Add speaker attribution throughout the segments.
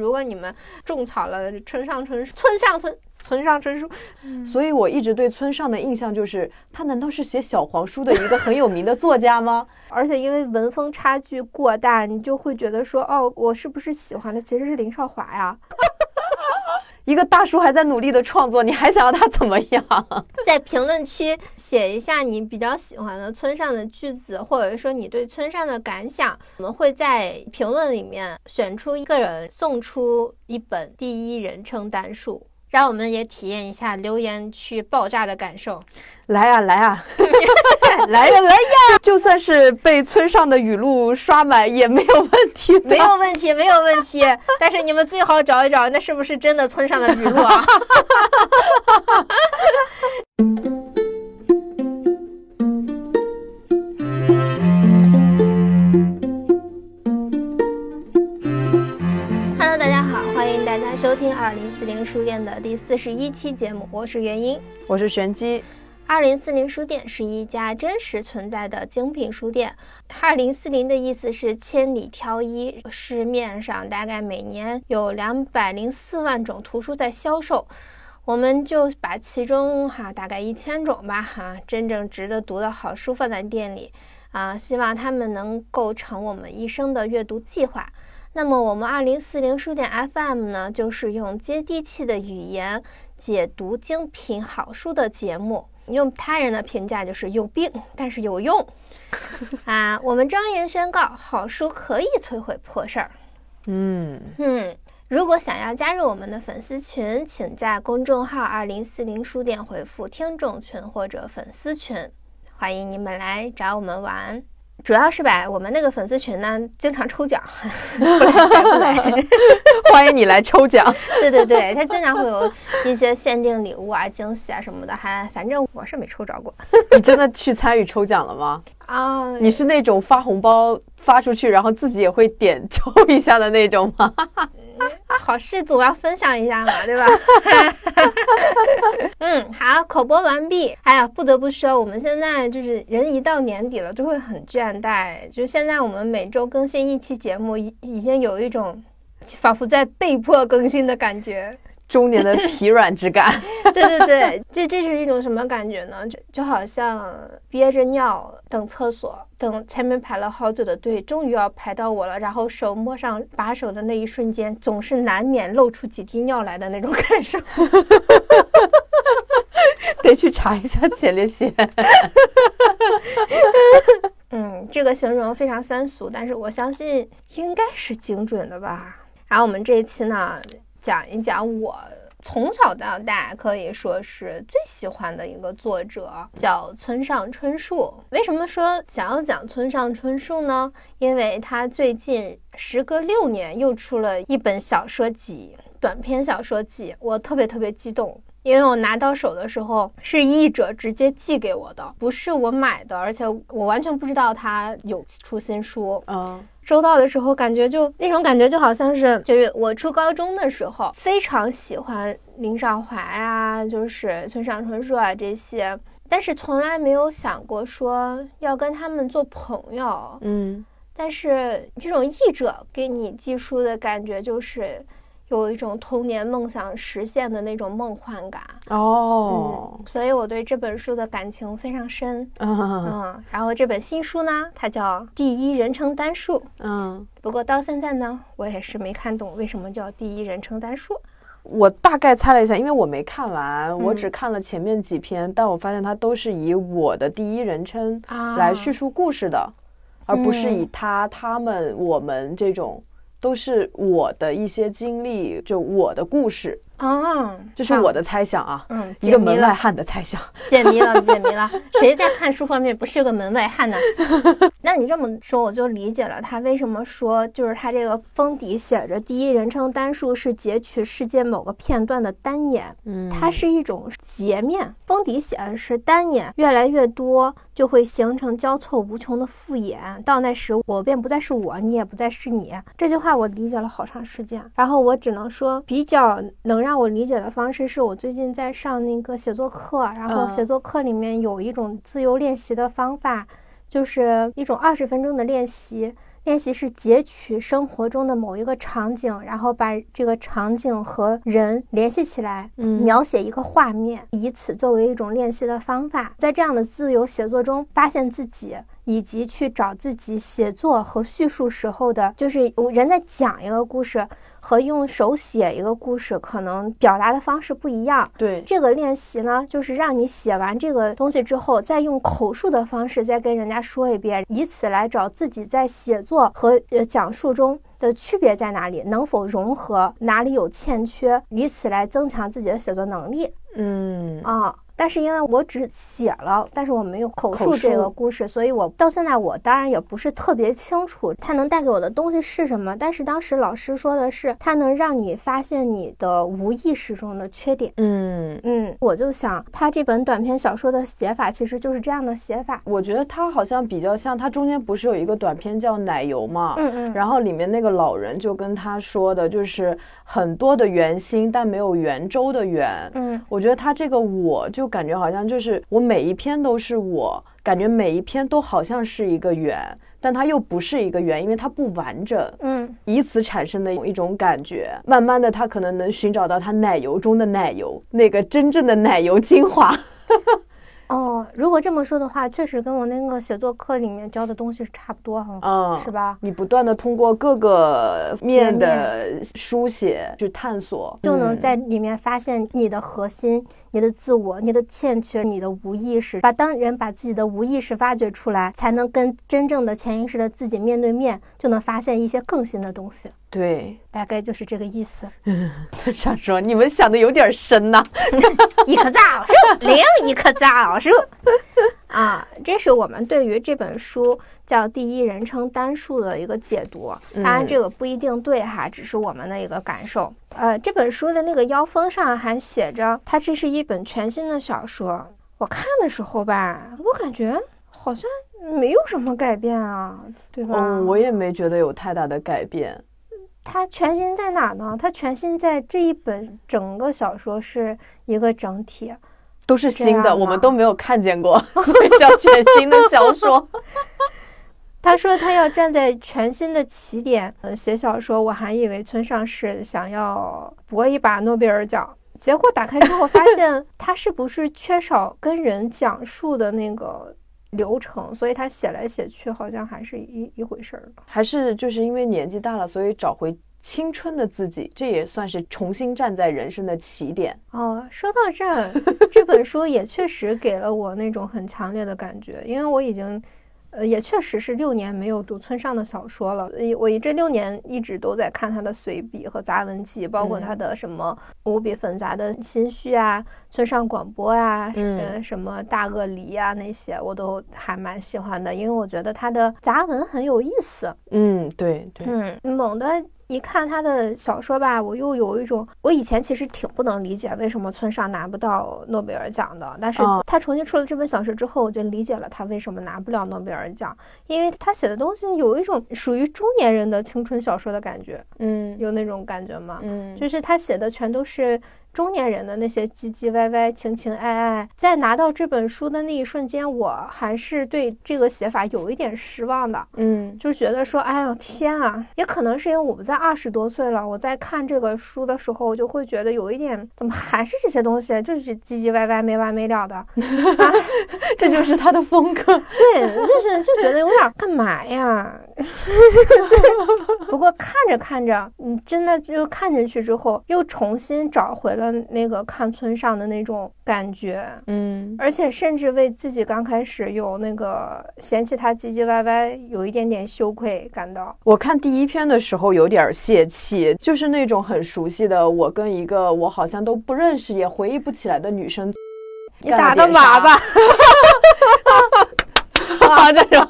Speaker 1: 如果你们种草了村上春树，村上春村上春树，
Speaker 2: 所以我一直对村上的印象就是，他难道是写小黄书的一个很有名的作家吗？
Speaker 1: 而且因为文风差距过大，你就会觉得说，哦，我是不是喜欢的其实是林少华呀？
Speaker 2: 一个大叔还在努力的创作，你还想要他怎么样？
Speaker 1: 在评论区写一下你比较喜欢的村上的句子，或者说你对村上的感想，我们会在评论里面选出一个人，送出一本第一人称单数。让我们也体验一下留言区爆炸的感受。
Speaker 2: 来呀、来呀、来呀来呀！就算是被村上的语录刷满也没有问题。
Speaker 1: 没有问题，没有问题。但是你们最好找一找，那是不是真的村上的语录啊 收听二零四零书店的第四十一期节目，我是元英。
Speaker 2: 我是玄机，
Speaker 1: 二零四零书店是一家真实存在的精品书店。二零四零的意思是千里挑一，市面上大概每年有两百零四万种图书在销售，我们就把其中哈、大概一千种吧哈、真正值得读的好书放在店里啊，希望他们能构成我们一生的阅读计划。那么我们二零四零书店 FM 呢，就是用接地气的语言解读精品好书的节目。用他人的评价就是有病，但是有用啊！我们庄严宣告，好书可以摧毁破事儿。
Speaker 2: 嗯，
Speaker 1: 嗯，如果想要加入我们的粉丝群，请在公众号“二零四零书店”回复“听众群”或者“粉丝群”，欢迎你们来找我们玩。主要是吧，我们那个粉丝群呢，经常抽奖，不来白不来。
Speaker 2: 欢迎你来抽奖。
Speaker 1: 对对对，它经常会有一些限定礼物啊、惊喜啊什么的，还反正我是没抽着过
Speaker 2: 你真的去参与抽奖了吗？
Speaker 1: 啊。
Speaker 2: 你是那种发红包发出去，然后自己也会点抽一下的那种吗？
Speaker 1: 好事总要分享一下嘛，对吧？嗯，好，口播完毕。哎呀，不得不说，我们现在就是人一到年底了，就会很倦怠。就现在我们每周更新一期节目，已已经有一种仿佛在被迫更新的感觉。
Speaker 2: 中年的疲软之感。
Speaker 1: 对对对，这这是一种什么感觉呢？就就好像憋着尿等厕所，等前面排了好久的队，终于要排到我了，然后手摸上把手的那一瞬间，总是难免露出几滴尿来的那种 感受。
Speaker 2: 得去查一下前列腺。
Speaker 1: 嗯，这个形容非常三俗，但是我相信应该是精准的吧。然后我们这一期呢，讲一讲我从小到大可以说是最喜欢的一个作者，叫村上春树。为什么说想要讲村上春树呢？因为他最近时隔六年又出了一本小说集，短篇小说集，我特别特别激动。因为我拿到手的时候是译者直接寄给我的，不是我买的，而且我完全不知道他有出新书。
Speaker 2: 嗯，
Speaker 1: 收到的时候，感觉就那种感觉，就好像是就是我初高中的时候，非常喜欢林少华呀、就是村上春树啊这些，但是从来没有想过说要跟他们做朋友。
Speaker 2: 嗯，
Speaker 1: 但是这种译者给你寄书的感觉，就是有一种童年梦想实现的那种梦幻感。
Speaker 2: 哦，
Speaker 1: 嗯，所以我对这本书的感情非常深。
Speaker 2: 嗯
Speaker 1: 嗯，然后这本新书呢，它叫《第一人称单数》。
Speaker 2: 嗯，
Speaker 1: 不过到现在呢，我也是没看懂为什么叫第一人称单数。
Speaker 2: 我大概猜了一下，因为我没看完，我
Speaker 1: 嗯
Speaker 2: 只看了前面几篇，但我发现它都是以我的第一人称
Speaker 1: 啊
Speaker 2: 来叙述故事的，而不是以
Speaker 1: 嗯
Speaker 2: 他、他们、我们这种，都是我的一些经历，就我的故事，
Speaker 1: 啊，
Speaker 2: 这是我的猜想啊，
Speaker 1: 嗯，
Speaker 2: 一个门外汉的猜想。
Speaker 1: 解谜了，解谜了。谁在看书方面不是个门外汉呢？那你这么说，我就理解了他为什么说，就是他这个封底写着第一人称单数是截取世界某个片段的单眼，
Speaker 2: 嗯
Speaker 1: 它是一种截面，封底写的是单眼越来越多，就会形成交错无穷的复眼，到那时我便不再是我，你也不再是你。这句话我理解了好长时间，然后我只能说比较能让我理解的方式是我最近在上那个写作课，然后
Speaker 2: 嗯
Speaker 1: 写作课里面有一种自由练习的方法，就是一种二十分钟的练习。练习是截取生活中的某一个场景，然后把这个场景和人联系起来，
Speaker 2: 嗯
Speaker 1: 描写一个画面，以此作为一种练习的方法。在这样的自由写作中，发现自己。以及去找自己写作和叙述时候的，就是人在讲一个故事和用手写一个故事，可能表达的方式不一样。
Speaker 2: 对，
Speaker 1: 这个练习呢，就是让你写完这个东西之后，再用口述的方式再跟人家说一遍，以此来找自己在写作和呃讲述中的区别在哪里，能否融合，哪里有欠缺，以此来增强自己的写作能力
Speaker 2: 嗯
Speaker 1: 啊。但是因为我只写了，但是我没有口述这个故事，所以我到现在我当然也不是特别清楚它能带给我的东西是什么。但是当时老师说的是，它能让你发现你的无意识中的缺点。
Speaker 2: 嗯，
Speaker 1: 嗯，我就想，他这本短篇小说的写法其实就是这样的写法。
Speaker 2: 我觉得它好像比较像，它中间不是有一个短片叫《奶油》嘛，
Speaker 1: 嗯嗯，
Speaker 2: 然后里面那个老人就跟他说的，就是很多的圆心，但没有圆周的圆。
Speaker 1: 嗯
Speaker 2: 我觉得他这个我就感觉好像就是我每一篇都是我，感觉每一篇都好像是一个圆，但它又不是一个圆，因为它不完整，
Speaker 1: 嗯
Speaker 2: 以此产生的一种感觉。慢慢的，他可能能寻找到他奶油中的奶油，那个真正的奶油精华。
Speaker 1: 哦，如果这么说的话，确实跟我那个写作课里面教的东西是差不多哈，
Speaker 2: 嗯，
Speaker 1: 是吧？
Speaker 2: 你不断的通过各个面的书写去探索，
Speaker 1: 就能
Speaker 2: 嗯
Speaker 1: 在里面发现你的核心、你的自我、你的欠缺、你的无意识。把当人把自己的无意识挖掘出来，才能跟真正的潜意识的自己面对面，就能发现一些更新的东西。
Speaker 2: 对。
Speaker 1: 大概就是这个意思。
Speaker 2: 村上说：“你们想的有点深呐、
Speaker 1: 一棵枣树，另一棵枣树。啊，这是我们对于这本书叫第一人称单数的一个解读。当然，
Speaker 2: 嗯
Speaker 1: 这个不一定对哈，只是我们的一个感受。呃，这本书的那个腰封上还写着，它这是一本全新的小说。我看的时候吧，我感觉好像没有什么改变啊，对吧？
Speaker 2: 嗯，我也没觉得有太大的改变。
Speaker 1: 它全新在哪呢？它全新在这一本整个小说是一个整体。
Speaker 2: 都是新的，我们都没有看见过，所以叫全新的小说。
Speaker 1: 他说他要站在全新的起点，呃，写小说。我还以为村上是想要搏一把诺贝尔奖，结果打开之后发现他是不是缺少跟人讲述的那个流程，所以他写来写去好像还是一一回事儿。
Speaker 2: 还是就是因为年纪大了，所以找回青春的自己，这也算是重新站在人生的起点。
Speaker 1: 哦，说到这儿，这本书也确实给了我那种很强烈的感觉，因为我已经，呃，也确实是六年没有读村上的小说了。呃我这六年一直都在看他的随笔和杂文集，包括他的什么无比纷杂的心绪啊、村上广播啊、
Speaker 2: 嗯
Speaker 1: 呃什么大鳄梨啊那些，我都还蛮喜欢的，因为我觉得他的杂文很有意思。
Speaker 2: 嗯，对对，
Speaker 1: 嗯，猛的一看他的小说吧，我又有一种，我以前其实挺不能理解为什么村上拿不到诺贝尔奖的，但是
Speaker 2: 哦。
Speaker 1: 他重新出了这本小说之后，我就理解了他为什么拿不了诺贝尔奖，因为他写的东西有一种属于中年人的青春小说的感觉，
Speaker 2: 嗯。
Speaker 1: 有那种感觉吗？
Speaker 2: 嗯，
Speaker 1: 就是他写的全都是中年人的那些唧唧歪歪、情情爱爱。在拿到这本书的那一瞬间，我还是对这个写法有一点失望的。
Speaker 2: 嗯
Speaker 1: 就觉得说，哎呦天啊！也可能是因为我们在二十多岁了，我在看这个书的时候，我就会觉得有一点，怎么还是这些东西，就是唧唧歪歪、没完没了的。啊，
Speaker 2: 这就是他的风格。
Speaker 1: 对，就是就觉得有点干嘛呀？不过看着看着，你真的就看进去之后，又重新找回了那个看村上的那种感觉。
Speaker 2: 嗯
Speaker 1: 而且甚至为自己刚开始有那个嫌弃他唧唧歪歪，有一点点羞愧感到。
Speaker 2: 我看第一篇的时候有点泄气，就是那种很熟悉的，我跟一个我好像都不认识也回忆不起来的女生，
Speaker 1: 你打个码吧。
Speaker 2: 啊，这种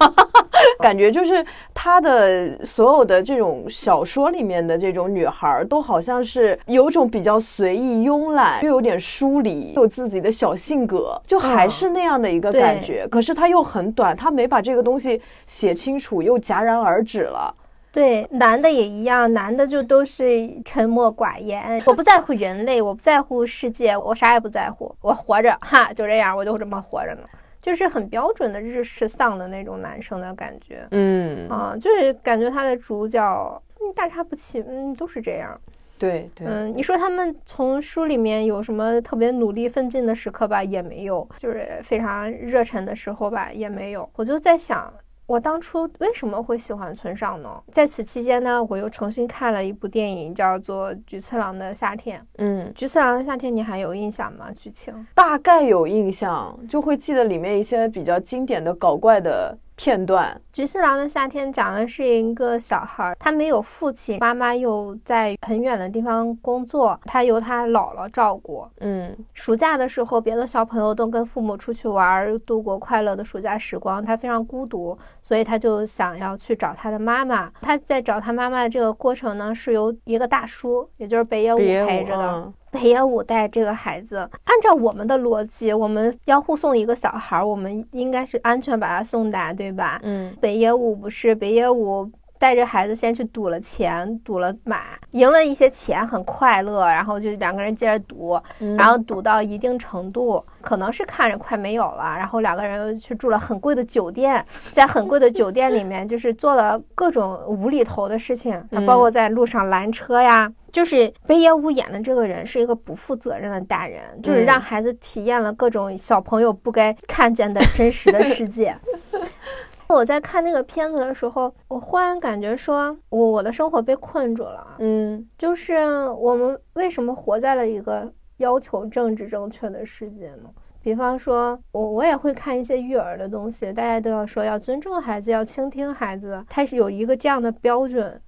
Speaker 2: 感觉就是他的所有的这种小说里面的这种女孩儿，都好像是有种比较随意、慵懒，又有点疏离，有自己的小性格，就还是那样的一个感觉。可是他又很短，他没把这个东西写清楚，又戛然而止了。
Speaker 1: 对，男的也一样，男的就都是沉默寡言。我不在乎人类，我不在乎世界，我啥也不在乎，我活着，哈，就这样，我就这么活着呢。就是很标准的日式丧的那种男生的感觉。
Speaker 2: 嗯
Speaker 1: 啊，就是感觉他的主角嗯大差不齐，嗯，都是这样。
Speaker 2: 对对，
Speaker 1: 嗯，你说他们从书里面有什么特别努力奋进的时刻吧，也没有；就是非常热忱的时候吧，也没有。我就在想。我当初为什么会喜欢村上呢？在此期间呢，我又重新看了一部电影，叫做《菊次郎的夏天》。
Speaker 2: 嗯，《
Speaker 1: 菊次郎的夏天》，你还有印象吗？剧情
Speaker 2: 大概有印象，就会记得里面一些比较经典的搞怪的。片段《
Speaker 1: 菊次郎的夏天》讲的是一个小孩，他没有父亲，妈妈又在很远的地方工作，他由他姥姥照顾。
Speaker 2: 嗯，
Speaker 1: 暑假的时候，别的小朋友都跟父母出去玩，度过快乐的暑假时光，他非常孤独，所以他就想要去找他的妈妈。他在找他妈妈的这个过程呢，是由一个大叔，也就是北野武陪着的。北野武带这个孩子，按照我们的逻辑，我们要护送一个小孩，我们应该是安全把他送达，对吧？
Speaker 2: 嗯，
Speaker 1: 北野武不是北野武带着孩子先去赌了钱，赌了马，赢了一些钱，很快乐，然后就两个人接着赌，然后赌到一定程度，可能是看着快没有了，然后两个人又去住了很贵的酒店，在很贵的酒店里面，就是做了各种无厘头的事情，包括在路上拦车呀。就是北野武演的这个人是一个不负责任的大人，就是让孩子体验了各种小朋友不该看见的真实的世界。我在看那个片子的时候，我忽然感觉说，我我的生活被困住了。
Speaker 2: 嗯，
Speaker 1: 就是我们为什么活在了一个要求政治正确的世界呢？比方说，我我也会看一些育儿的东西，大家都要说要尊重孩子，要倾听孩子，它是有一个这样的标准。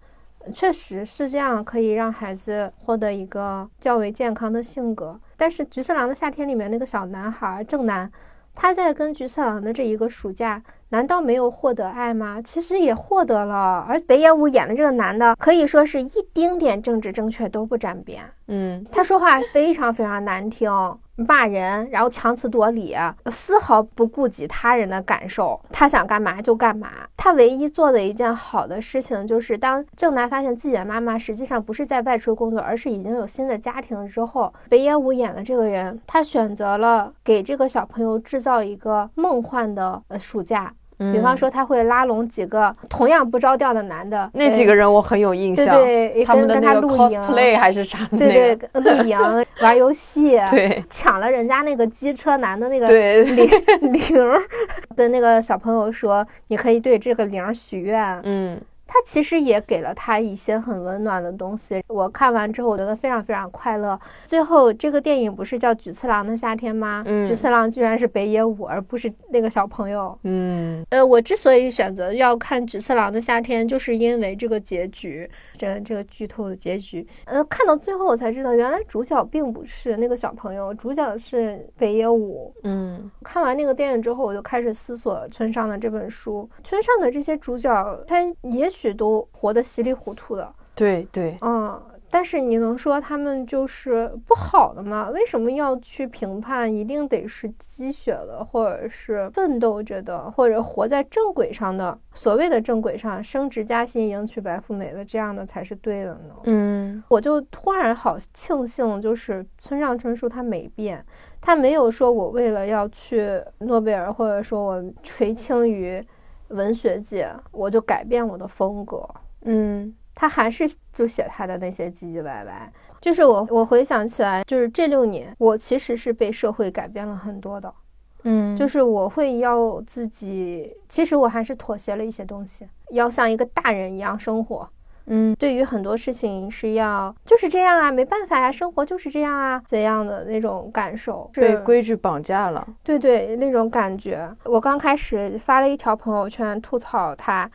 Speaker 1: 确实是这样，可以让孩子获得一个较为健康的性格。但是《菊次郎的夏天》里面那个小男孩正男，他在跟菊次郎的这一个暑假，难道没有获得爱吗？其实也获得了。而北野武演的这个男的，可以说是一丁点政治正确都不沾边。
Speaker 2: 嗯，
Speaker 1: 他说话非常非常难听。骂人，然后强词夺理，丝毫不顾及他人的感受。他想干嘛就干嘛。他唯一做的一件好的事情，就是当郑楠发现自己的妈妈实际上不是在外出工作，而是已经有新的家庭之后，北野武演的这个人，他选择了给这个小朋友制造一个梦幻的呃暑假。比方说，他会拉拢几个同样不着调的男的，
Speaker 2: 那几个人我很有印象，
Speaker 1: 对对，跟跟他露营
Speaker 2: ，play 还是啥？
Speaker 1: 对对，露营 玩游戏，
Speaker 2: 对，
Speaker 1: 抢了人家那个机车男的那个
Speaker 2: 铃
Speaker 1: 铃，跟那个小朋友说，你可以对这个铃许愿，
Speaker 2: 嗯。
Speaker 1: 他其实也给了他一些很温暖的东西。我看完之后，我觉得非常非常快乐。最后，这个电影不是叫《菊次郎的夏天》吗？
Speaker 2: 嗯，
Speaker 1: 菊次郎居然是北野武，而不是那个小朋友。
Speaker 2: 嗯，
Speaker 1: 呃，我之所以选择要看《菊次郎的夏天》，就是因为这个结局，这这个剧透的结局。呃，看到最后我才知道，原来主角并不是那个小朋友，主角是北野武。
Speaker 2: 嗯，
Speaker 1: 看完那个电影之后，我就开始思索村上的这本书。村上的这些主角，他也许。许都活得稀里糊涂的，
Speaker 2: 对对，
Speaker 1: 嗯，但是你能说他们就是不好的吗？为什么要去评判？一定得是积雪的，或者是奋斗着的，或者活在正轨上的，所谓的正轨上，升职加薪、迎娶白富美的这样的才是对的呢？
Speaker 2: 嗯，
Speaker 1: 我就突然好庆幸，就是村上春树他没变，他没有说我为了要去诺贝尔，或者说我垂青于。文学界，我就改变我的风格。
Speaker 2: 嗯，
Speaker 1: 他还是就写他的那些唧唧歪歪。就是我，我回想起来，就是这六年，我其实是被社会改变了很多的。
Speaker 2: 嗯，
Speaker 1: 就是我会要自己，其实我还是妥协了一些东西，要像一个大人一样生活。
Speaker 2: 嗯，
Speaker 1: 对于很多事情是要就是这样啊，没办法呀，生活就是这样啊，怎样的那种感受？
Speaker 2: 被规矩绑架了。
Speaker 1: 对对，那种感觉。我刚开始发了一条朋友圈吐槽他。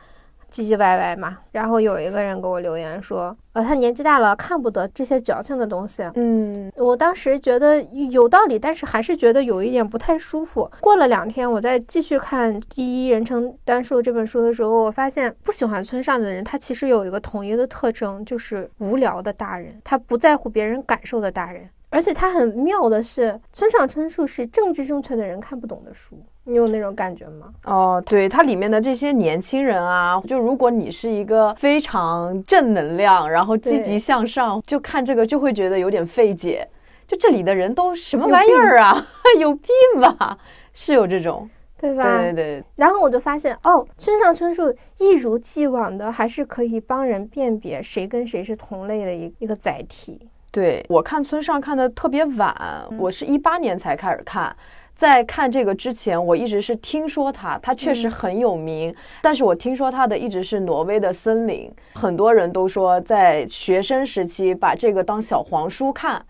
Speaker 1: 唧唧歪歪嘛，然后有一个人给我留言说，呃，他年纪大了，看不得这些矫情的东西。
Speaker 2: 嗯，
Speaker 1: 我当时觉得有道理，但是还是觉得有一点不太舒服。过了两天，我再继续看《第一人称单数》这本书的时候，我发现不喜欢村上的人，他其实有一个统一的特征，就是无聊的大人，他不在乎别人感受的大人。而且他很妙的是，村上春树是政治正确的人看不懂的书，你有那种感觉吗？
Speaker 2: 哦，对，它里面的这些年轻人啊，就如果你是一个非常正能量，然后积极向上，就看这个就会觉得有点费解。就这里的人都什么玩意儿啊？有病吧？是有这种。
Speaker 1: 对吧？
Speaker 2: 对对对，
Speaker 1: 然后我就发现，哦，村上春树一如既往的还是可以帮人辨别谁跟谁是同类的一一个载体。
Speaker 2: 对我看村上看的特别晚，我是一八年才开始看。在看这个之前，我一直是听说他，他确实很有名。但是我听说他的一直是挪威的森林，很多人都说在学生时期把这个当小黄书看。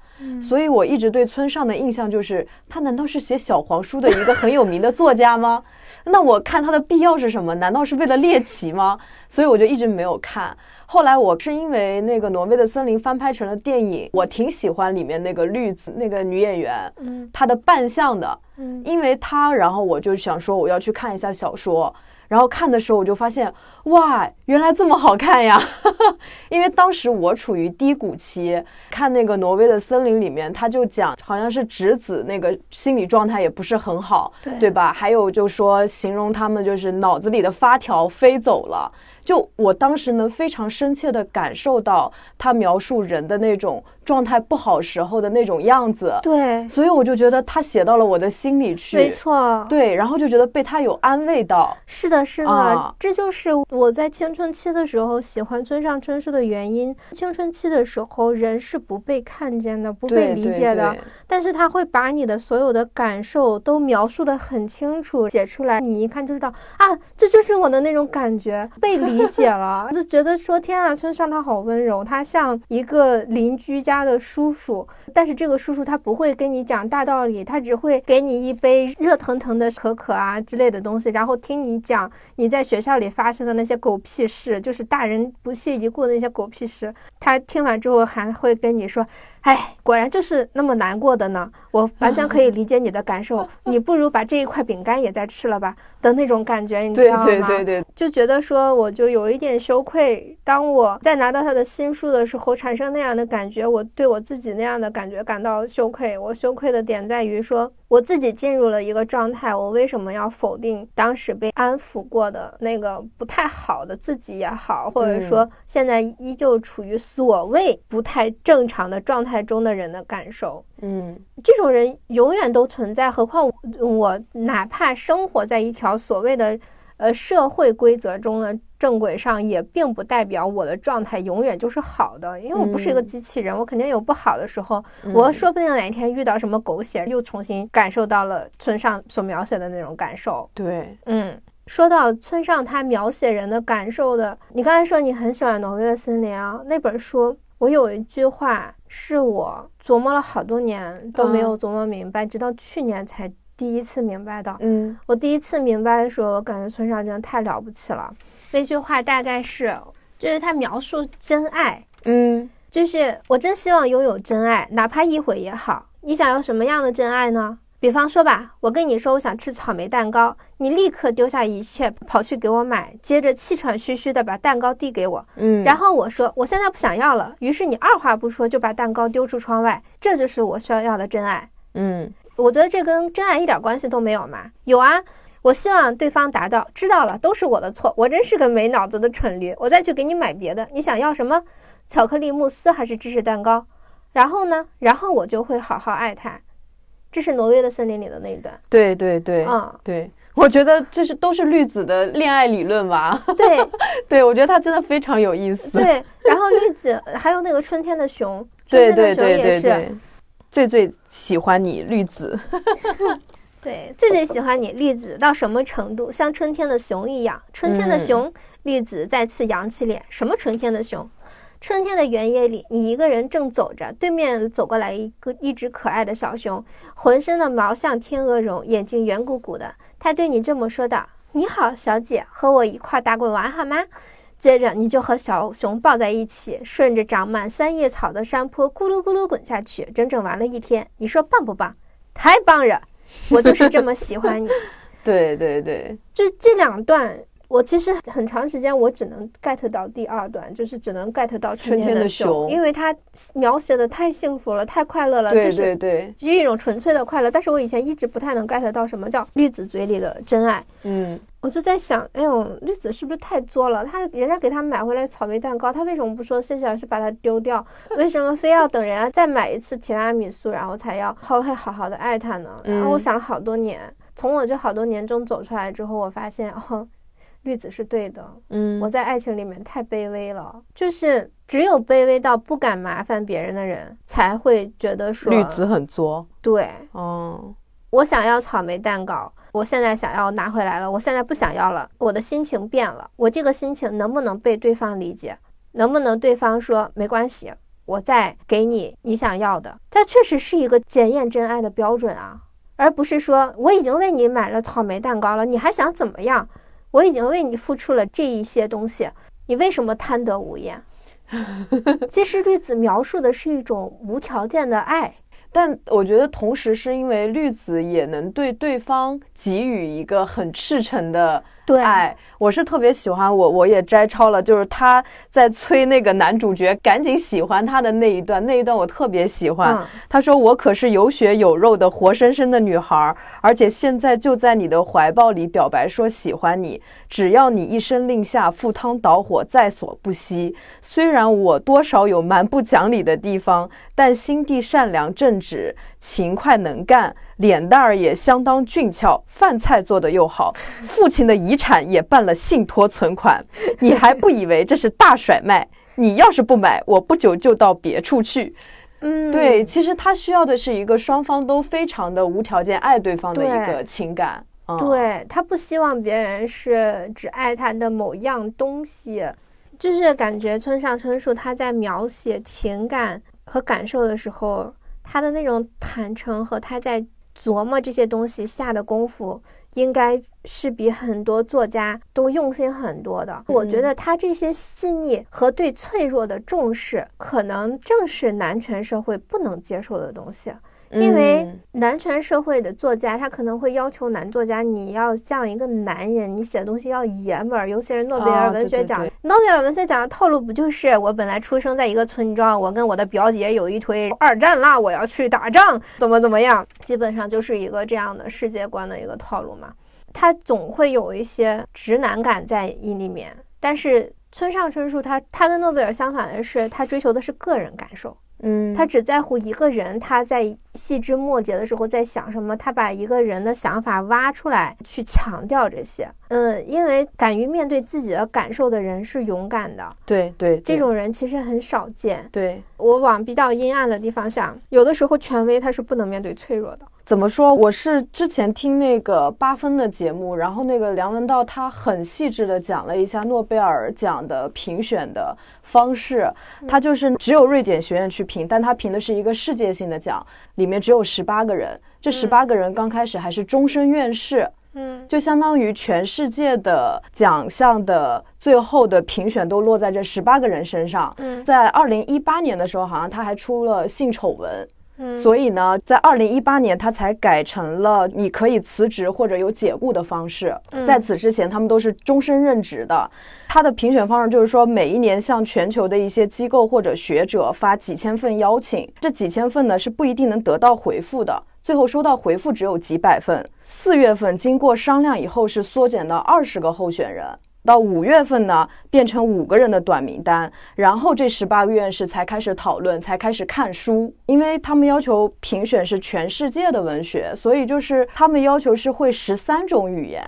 Speaker 2: 所以我一直对村上的印象就是，他难道是写小黄书的一个很有名的作家吗？那我看他的必要是什么？难道是为了猎奇吗？所以我就一直没有看。后来我是因为那个《挪威的森林》翻拍成了电影，我挺喜欢里面那个绿子那个女演员，嗯，她的扮相的，嗯，因为她，然后我就想说我要去看一下小说。然后看的时候，我就发现，哇，原来这么好看呀！因为当时我处于低谷期，看那个《挪威的森林》里面，他就讲，好像是侄子那个心理状态也不是很好，
Speaker 1: 对
Speaker 2: 对吧？还有就说形容他们就是脑子里的发条飞走了。就我当时能非常深切的感受到他描述人的那种状态不好时候的那种样子，
Speaker 1: 对，
Speaker 2: 所以我就觉得他写到了我的心里去，
Speaker 1: 没错，
Speaker 2: 对，然后就觉得被他有安慰到，
Speaker 1: 是的，是的，这就是我在青春期的时候喜欢村上春树的原因。青春期的时候，人是不被看见的，不被理解的，但是他会把你的所有的感受都描述的很清楚，写出来，你一看就知道啊，这就是我的那种感觉，被理。理解了，就觉得说天啊，村上他好温柔，他像一个邻居家他的叔叔，但是这个叔叔他不会跟你讲大道理，他只会给你一杯热腾腾的可可啊之类的东西，然后听你讲你在学校里发生的那些狗屁事，就是大人不屑一顾的那些狗屁事。他听完之后还会跟你说。哎，果然就是那么难过的呢。我完全可以理解你的感受，你不如把这一块饼干也再吃了吧的那种感觉，你知道吗？
Speaker 2: 对对对对，
Speaker 1: 就觉得说我就有一点羞愧。当我在拿到他的新书的时候，产生那样的感觉，我对我自己那样的感觉感到羞愧。我羞愧的点在于说。我自己进入了一个状态，我为什么要否定当时被安抚过的那个不太好的自己也好，或者说现在依旧处于所谓不太正常的状态中的人的感受？
Speaker 2: 嗯，
Speaker 1: 这种人永远都存在，何况我哪怕生活在一条所谓的呃社会规则中的。正轨上也并不代表我的状态永远就是好的，因为我不是一个机器人，我肯定有不好的时候。我说不定哪一天遇到什么狗血，又重新感受到了村上所描写的那种感受。
Speaker 2: 对，
Speaker 1: 嗯，说到村上他描写人的感受的，你刚才说你很喜欢《挪威的森林》啊，那本书我有一句话是我琢磨了好多年都没有琢磨明白，直到去年才第一次明白的。
Speaker 2: 嗯，
Speaker 1: 我第一次明白的时候，我感觉村上真的太了不起了。那句话大概是，就是他描述真爱，
Speaker 2: 嗯，
Speaker 1: 就是我真希望拥有真爱，哪怕一回也好。你想要什么样的真爱呢？比方说吧，我跟你说我想吃草莓蛋糕，你立刻丢下一切跑去给我买，接着气喘吁吁的把蛋糕递给我，
Speaker 2: 嗯，
Speaker 1: 然后我说我现在不想要了，于是你二话不说就把蛋糕丢出窗外，这就是我需要要的真爱，
Speaker 2: 嗯，
Speaker 1: 我觉得这跟真爱一点关系都没有嘛？有啊。我希望对方达到知道了都是我的错，我真是个没脑子的蠢驴。我再去给你买别的，你想要什么？巧克力慕斯还是芝士蛋糕？然后呢？然后我就会好好爱他。这是挪威的森林里的那一段。
Speaker 2: 对对对，
Speaker 1: 嗯，
Speaker 2: 对，我觉得这是都是绿子的恋爱理论吧？
Speaker 1: 对，
Speaker 2: 对我觉得他真的非常有意思。
Speaker 1: 对，然后绿子还有那个春天的熊，
Speaker 2: 对对对对对，最最喜欢你绿子。
Speaker 1: 对，最最喜欢你，绿子到什么程度？像春天的熊一样，春天的熊，绿子再次扬起脸。什么春天的熊？春天的原野里，你一个人正走着，对面走过来一个一只可爱的小熊，浑身的毛像天鹅绒，眼睛圆鼓鼓的。他对你这么说道：“你好，小姐，和我一块打滚玩好吗？”接着你就和小熊抱在一起，顺着长满三叶草的山坡咕噜咕噜滚下去，整整玩了一天。你说棒不棒？太棒了！我就是这么喜欢你，
Speaker 2: 对对对，
Speaker 1: 就这两段，我其实很长时间我只能 get 到第二段，就是只能 get 到春天
Speaker 2: 的
Speaker 1: 熊，因为它描写的太幸福了，太快乐了，
Speaker 2: 对对对，
Speaker 1: 就是一种纯粹的快乐。但是我以前一直不太能 get 到什么叫绿子嘴里的真爱，
Speaker 2: 嗯，
Speaker 1: 我就在想，哎呦，绿子是不是太作了？他人家给他买回来草莓蛋糕，他为什么不说谢谢，而是把它丢掉？为什么非要等人家再买一次提拉米苏，然后才要好会好好的爱他呢？然后我想了好多年。从我这好多年中走出来之后，我发现哦，绿子是对的。
Speaker 2: 嗯，
Speaker 1: 我在爱情里面太卑微了，就是只有卑微到不敢麻烦别人的人，才会觉得说
Speaker 2: 绿子很作。
Speaker 1: 对，
Speaker 2: 哦，
Speaker 1: 我想要草莓蛋糕，我现在想要拿回来了，我现在不想要了，我的心情变了，我这个心情能不能被对方理解？能不能对方说没关系，我再给你你想要的？它确实是一个检验真爱的标准啊，而不是说我已经为你买了草莓蛋糕了，你还想怎么样？我已经为你付出了这一些东西，你为什么贪得无厌？其实绿子描述的是一种无条件的爱。
Speaker 2: 但我觉得，同时是因为绿子也能对对方给予一个很赤诚的爱。我是特别喜欢我，我也摘抄了，就是他在催那个男主角赶紧喜欢他的那一段，那一段我特别喜欢。他说：“我可是有血有肉的活生生的女孩，而且现在就在你的怀抱里表白说喜欢你，只要你一声令下，赴汤蹈火在所不惜。虽然我多少有蛮不讲理的地方，但心地善良正直，勤快能干。”脸蛋儿也相当俊俏，饭菜做的又好，父亲的遗产也办了信托存款，你还不以为这是大甩卖？你要是不买，我不久就到别处去。
Speaker 1: 嗯，
Speaker 2: 对，其实他需要的是一个双方都非常的无条件爱对方的一个情感。
Speaker 1: 对他不希望别人是只爱他的某样东西，就是感觉村上春树他在描写情感和感受的时候，他的那种坦诚和他在。琢磨这些东西下的功夫，应该是比很多作家都用心很多的。我觉得他这些细腻和对脆弱的重视，可能正是男权社会不能接受的东西。因为男权社会的作家，他可能会要求男作家你要像一个男人，你写的东西要爷们儿。尤其是诺贝尔文学奖，诺贝尔文学奖的套路不就是我本来出生在一个村庄，我跟我的表姐有一腿，二战啦，我要去打仗，怎么怎么样？基本上就是一个这样的世界观的一个套路嘛。他总会有一些直男感在里面，但是村上春树他他跟诺贝尔相反的是，他追求的是个人感受。
Speaker 2: 嗯，
Speaker 1: 他只在乎一个人，他在细枝末节的时候在想什么，他把一个人的想法挖出来，去强调这些。嗯，因为敢于面对自己的感受的人是勇敢的。
Speaker 2: 对对，
Speaker 1: 这种人其实很少见。
Speaker 2: 对，
Speaker 1: 我往比较阴暗的地方想，有的时候权威他是不能面对脆弱的。
Speaker 2: 怎么说？我是之前听那个八分的节目，然后那个梁文道他很细致的讲了一下诺贝尔奖的评选的方式。他就是只有瑞典学院去评，但他评的是一个世界性的奖，里面只有十八个人。这十八个人刚开始还是终身院士，
Speaker 1: 嗯，
Speaker 2: 就相当于全世界的奖项的最后的评选都落在这十八个人身上。
Speaker 1: 嗯，
Speaker 2: 在二零一八年的时候，好像他还出了性丑闻。
Speaker 1: 嗯，
Speaker 2: 所以呢，在二零一八年，他才改成了你可以辞职或者有解雇的方式。在此之前，他们都是终身任职的。他的评选方式就是说，每一年向全球的一些机构或者学者发几千份邀请，这几千份呢是不一定能得到回复的，最后收到回复只有几百份。四月份经过商量以后，是缩减到二十个候选人。到五月份呢，变成五个人的短名单，然后这十八个院士才开始讨论，才开始看书，因为他们要求评选是全世界的文学，所以就是他们要求是会十三种语言，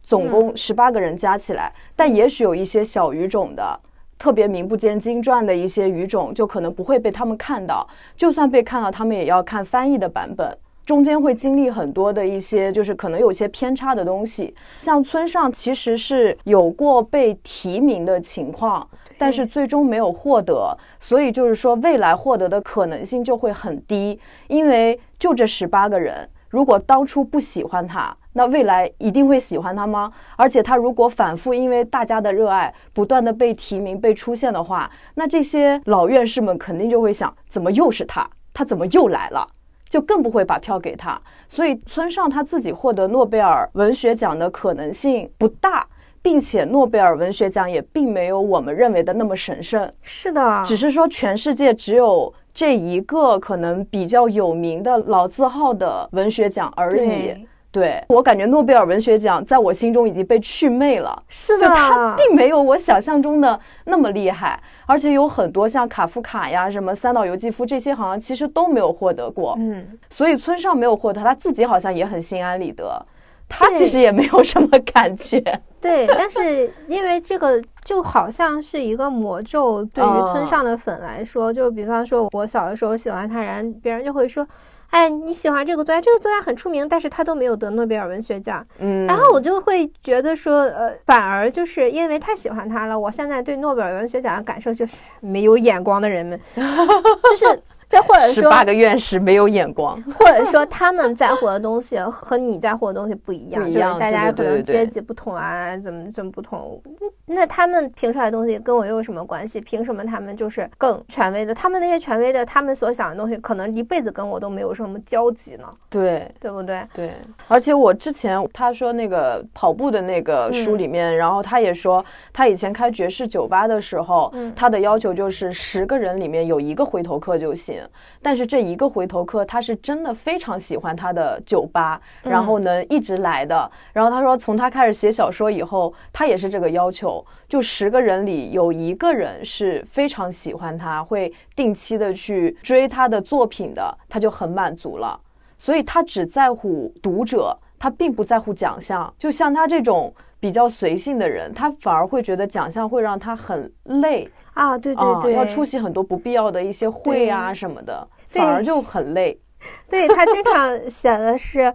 Speaker 2: 总共十八个人加起来，但也许有一些小语种的，特别名不见经传的一些语种，就可能不会被他们看到，就算被看到，他们也要看翻译的版本。中间会经历很多的一些，就是可能有些偏差的东西。像村上其实是有过被提名的情况，但是最终没有获得，所以就是说未来获得的可能性就会很低。因为就这十八个人，如果当初不喜欢他，那未来一定会喜欢他吗？而且他如果反复因为大家的热爱，不断的被提名、被出现的话，那这些老院士们肯定就会想：怎么又是他？他怎么又来了？就更不会把票给他，所以村上他自己获得诺贝尔文学奖的可能性不大，并且诺贝尔文学奖也并没有我们认为的那么神圣。
Speaker 1: 是的，
Speaker 2: 只是说全世界只有这一个可能比较有名的老字号的文学奖而已。对我感觉诺贝尔文学奖在我心中已经被祛魅了，
Speaker 1: 是的，
Speaker 2: 它并没有我想象中的那么厉害，而且有很多像卡夫卡呀、什么三岛由纪夫这些，好像其实都没有获得过。
Speaker 1: 嗯，
Speaker 2: 所以村上没有获得，他自己好像也很心安理得。他其实也没有什么感觉。
Speaker 1: 对，但是因为这个就好像是一个魔咒，对于村上的粉来说，就比方说我小的时候喜欢他，然后别人就会说。哎，你喜欢这个作家？这个作家很出名，但是他都没有得诺贝尔文学奖。
Speaker 2: 嗯，
Speaker 1: 然后我就会觉得说，呃，反而就是因为太喜欢他了，我现在对诺贝尔文学奖的感受就是没有眼光的人们，就是。这或者说，十
Speaker 2: 八个院士没有眼光，
Speaker 1: 或者说他们在乎的东西和你在乎的东西不一样，就是大家可能阶级不同啊，怎么怎么不同？那他们评出来的东西跟我又有什么关系？凭什么他们就是更权威的？他们那些权威的，他们所想的东西，可能一辈子跟我都没有什么交集呢？
Speaker 2: 对，
Speaker 1: 对不对？
Speaker 2: 对。而且我之前他说那个跑步的那个书里面，然后他也说，他以前开爵士酒吧的时候，他的要求就是十个人里面有一个回头客就行。但是这一个回头客，他是真的非常喜欢他的酒吧，然后呢一直来的。然后他说，从他开始写小说以后，他也是这个要求，就十个人里有一个人是非常喜欢他，会定期的去追他的作品的，他就很满足了。所以他只在乎读者，他并不在乎奖项。就像他这种比较随性的人，他反而会觉得奖项会让他很累。
Speaker 1: 啊，对对对，
Speaker 2: 要出席很多不必要的一些会啊什么的，反而就很累。
Speaker 1: 对他经常写的是，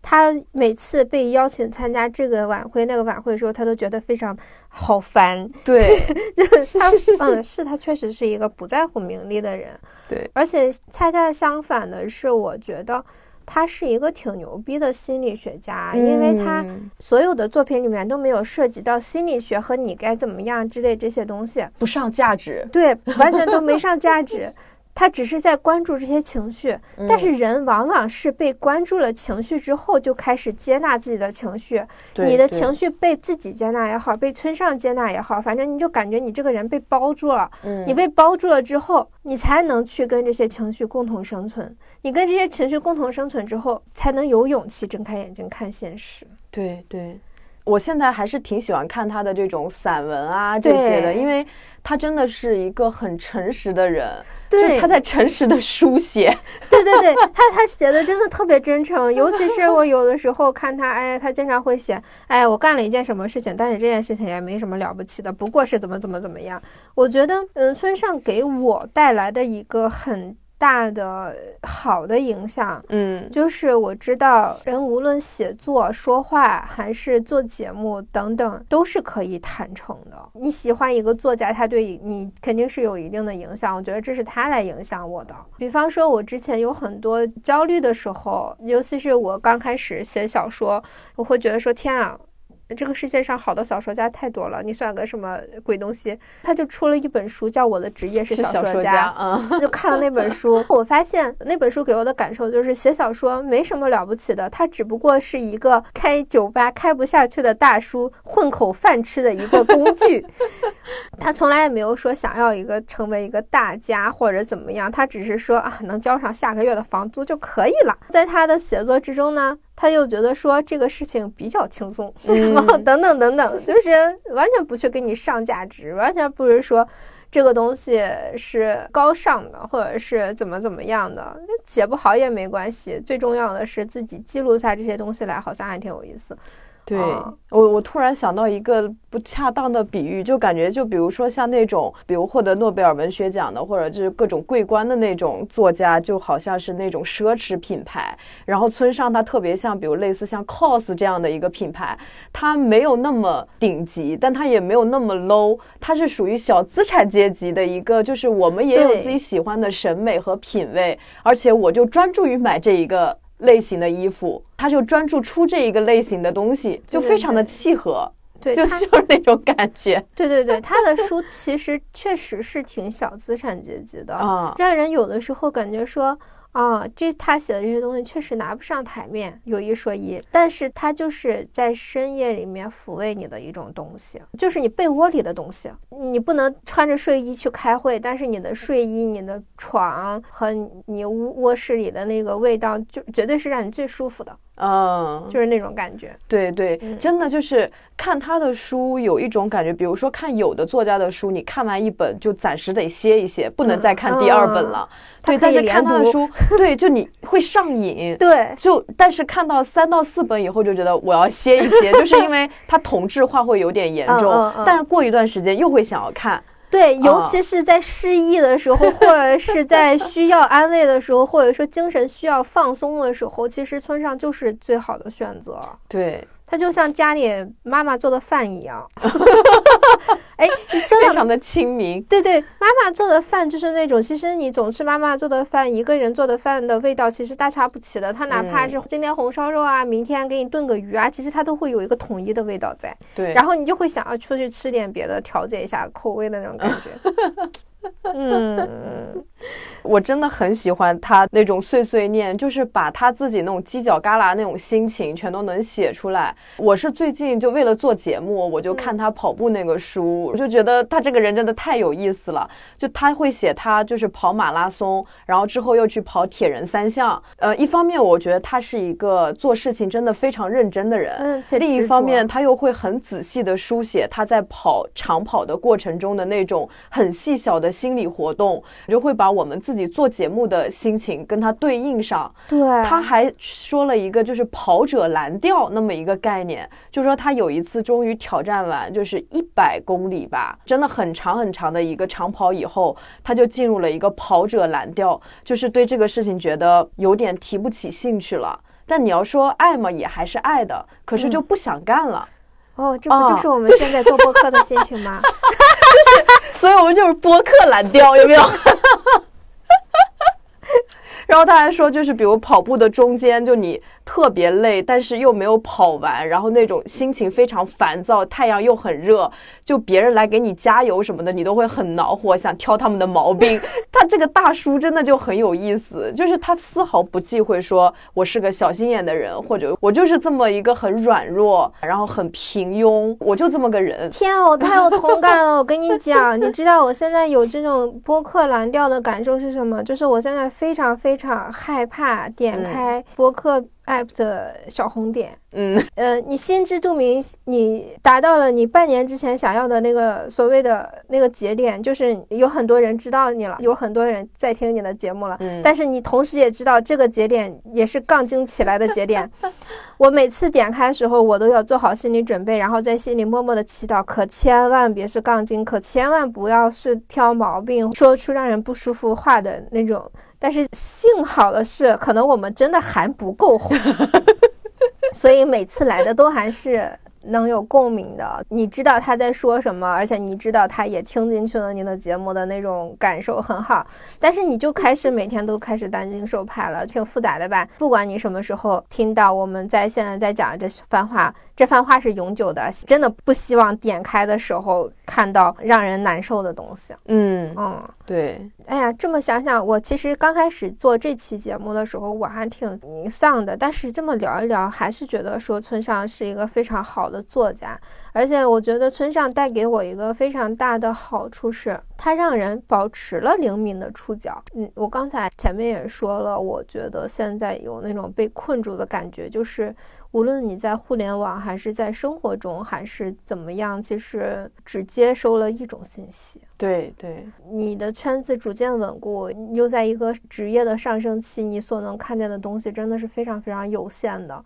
Speaker 1: 他每次被邀请参加这个晚会、那个晚会的时候，他都觉得非常好烦。
Speaker 2: 对，
Speaker 1: 就是他，嗯，是他确实是一个不在乎名利的人。
Speaker 2: 对，
Speaker 1: 而且恰恰相反的是，我觉得。他是一个挺牛逼的心理学家，因为他所有的作品里面都没有涉及到心理学和你该怎么样之类这些东西，
Speaker 2: 不上价值，
Speaker 1: 对，完全都没上价值。他只是在关注这些情绪，但是人往往是被关注了情绪之后，就开始接纳自己的情绪。你的情绪被自己接纳也好，被村上接纳也好，反正你就感觉你这个人被包住了。你被包住了之后，你才能去跟这些情绪共同生存。你跟这些情绪共同生存之后，才能有勇气睁开眼睛看现实。
Speaker 2: 对对。我现在还是挺喜欢看他的这种散文啊这些的，因为他真的是一个很诚实的人，
Speaker 1: 对，
Speaker 2: 他在诚实的书写，
Speaker 1: 对对对，他他写的真的特别真诚，尤其是我有的时候看他，哎，他经常会写，哎，我干了一件什么事情，但是这件事情也没什么了不起的，不过是怎么怎么怎么样。我觉得，嗯，村上给我带来的一个很。大的好的影响，
Speaker 2: 嗯，
Speaker 1: 就是我知道人无论写作、说话还是做节目等等，都是可以坦诚的。你喜欢一个作家，他对你肯定是有一定的影响。我觉得这是他来影响我的。比方说，我之前有很多焦虑的时候，尤其是我刚开始写小说，我会觉得说：“天啊！”这个世界上好的小说家太多了，你算个什么鬼东西？他就出了一本书，叫《我的职业是小说
Speaker 2: 家》。
Speaker 1: 嗯，就看了那本书，我发现那本书给我的感受就是，写小说没什么了不起的，他只不过是一个开酒吧开不下去的大叔混口饭吃的一个工具。他从来也没有说想要一个成为一个大家或者怎么样，他只是说啊，能交上下个月的房租就可以了。在他的写作之中呢。他又觉得说这个事情比较轻松，然后等等等等，就是完全不去给你上价值，完全不是说这个东西是高尚的，或者是怎么怎么样的，写不好也没关系，最重要的是自己记录下这些东西来，好像还挺有意思。
Speaker 2: 对我，我突然想到一个不恰当的比喻，就感觉就比如说像那种，比如获得诺贝尔文学奖的，或者就是各种桂冠的那种作家，就好像是那种奢侈品牌。然后村上他特别像，比如类似像 COS 这样的一个品牌，它没有那么顶级，但它也没有那么 low，它是属于小资产阶级的一个，就是我们也有自己喜欢的审美和品味，而且我就专注于买这一个。类型的衣服，他就专注出这一个类型的东西，就非常的契合，
Speaker 1: 对，
Speaker 2: 就 就是那种感觉。
Speaker 1: 对 对对，他的书其实确实是挺小资产阶级的，啊，让人有的时候感觉说。啊，这他写的这些东西确实拿不上台面，有一说一，但是他就是在深夜里面抚慰你的一种东西，就是你被窝里的东西。你不能穿着睡衣去开会，但是你的睡衣、你的床和你卧室里的那个味道，就绝对是让你最舒服的。
Speaker 2: 嗯，
Speaker 1: 就是那种感觉。
Speaker 2: 对对，
Speaker 1: 嗯
Speaker 2: 真的就是看他的书有一种感觉，比如说看有的作家的书，你看完一本就暂时得歇一歇，不能再看第二本了。对，但是看他的书，对，就你会上瘾。
Speaker 1: 对，
Speaker 2: 就但是看到三到四本以后，就觉得我要歇一歇，就是因为它同质化会有点严重，
Speaker 1: 嗯嗯嗯
Speaker 2: 但是过一段时间又会想要看。
Speaker 1: 对，尤
Speaker 2: 啊
Speaker 1: 其是在失意的时候，或者是在需要安慰的时候，或者说精神需要放松的时候，其实村上就是最好的选择。
Speaker 2: 对，
Speaker 1: 它就像家里妈妈做的饭一样。哎，你真的
Speaker 2: 非常的亲民。
Speaker 1: 对对，妈妈做的饭就是那种，其实你总吃妈妈做的饭，一个人做的饭的味道其实大差不齐的。它哪怕
Speaker 2: 嗯
Speaker 1: 是今天红烧肉啊，明天给你炖个鱼啊，其实它都会有一个统一的味道在。
Speaker 2: 对，
Speaker 1: 然后你就会想要出去吃点别的，调节一下口味的那种感觉。嗯，
Speaker 2: 我真的很喜欢他那种碎碎念，就是把他自己那种犄角旮旯那种心情全都能写出来。我是最近就为了做节目，我就看他跑步那个书，我就觉得他这个人真的太有意思了。就他会写他就是跑马拉松，然后之后又去跑铁人三项。呃，一方面我觉得他是一个做事情真的非常认真的人，
Speaker 1: 嗯且
Speaker 2: 另一方面他又会很仔细的书写他在跑长跑的过程中的那种很细小的心理活动，就会把我们自己做节目的心情跟他对应上。
Speaker 1: 对，
Speaker 2: 他还说了一个就是跑者蓝调那么一个概念，就说他有一次终于挑战完就是一百公里吧，真的很长很长的一个长跑以后，他就进入了一个跑者蓝调，就是对这个事情觉得有点提不起兴趣了。但你要说爱嘛，也还是爱的，可是就不想干了。
Speaker 1: 哦，这不
Speaker 2: 哦
Speaker 1: 就是我们现在做播客的心情吗？
Speaker 2: 就是所以我们就是播客蓝调，有没有？然后他还说，就是比如跑步的中间，就你特别累，但是又没有跑完，然后那种心情非常烦躁，太阳又很热，就别人来给你加油什么的，你都会很恼火，想挑他们的毛病。他这个大叔真的就很有意思，就是他丝毫不忌讳说我是个小心眼的人，或者我就是这么一个很软弱，然后很平庸，我就这么个人。
Speaker 1: 天啊，我太有同感了！我跟你讲，你知道我现在有这种播客蓝调的感受是什么？就是我现在非常非常害怕点开播客 app 的小红点。
Speaker 2: 嗯，
Speaker 1: 呃，你心知肚明，你达到了你半年之前想要的那个所谓的那个节点，就是有很多人知道你了，有很多人在听你的节目了。
Speaker 2: 嗯
Speaker 1: 但是你同时也知道这个节点也是杠精起来的节点。我每次点开的时候，我都要做好心理准备，然后在心里默默的祈祷，可千万别是杠精，可千万不要是挑毛病，说出让人不舒服话的那种。但是幸好的是，可能我们真的还不够红。所以每次来的都还是能有共鸣的。你知道他在说什么，而且你知道他也听进去了你的节目的那种感受很好。但是你就开始每天都开始担惊受怕了，挺复杂的吧？不管你什么时候听到我们在现在在讲这番话，这番话是永久的，真的不希望点开的时候看到让人难受的东西。
Speaker 2: 嗯，
Speaker 1: 嗯。
Speaker 2: 对，
Speaker 1: 哎呀，这么想想，我其实刚开始做这期节目的时候，我还挺丧的。但是这么聊一聊，还是觉得说村上是一个非常好的作家，而且我觉得村上带给我一个非常大的好处是，他让人保持了灵敏的触角。嗯，我刚才前面也说了，我觉得现在有那种被困住的感觉，就是。无论你在互联网还是在生活中，还是怎么样，其实只接收了一种信息。
Speaker 2: 对对，
Speaker 1: 你的圈子逐渐稳固，又在一个职业的上升期，你所能看见的东西真的是非常非常有限的。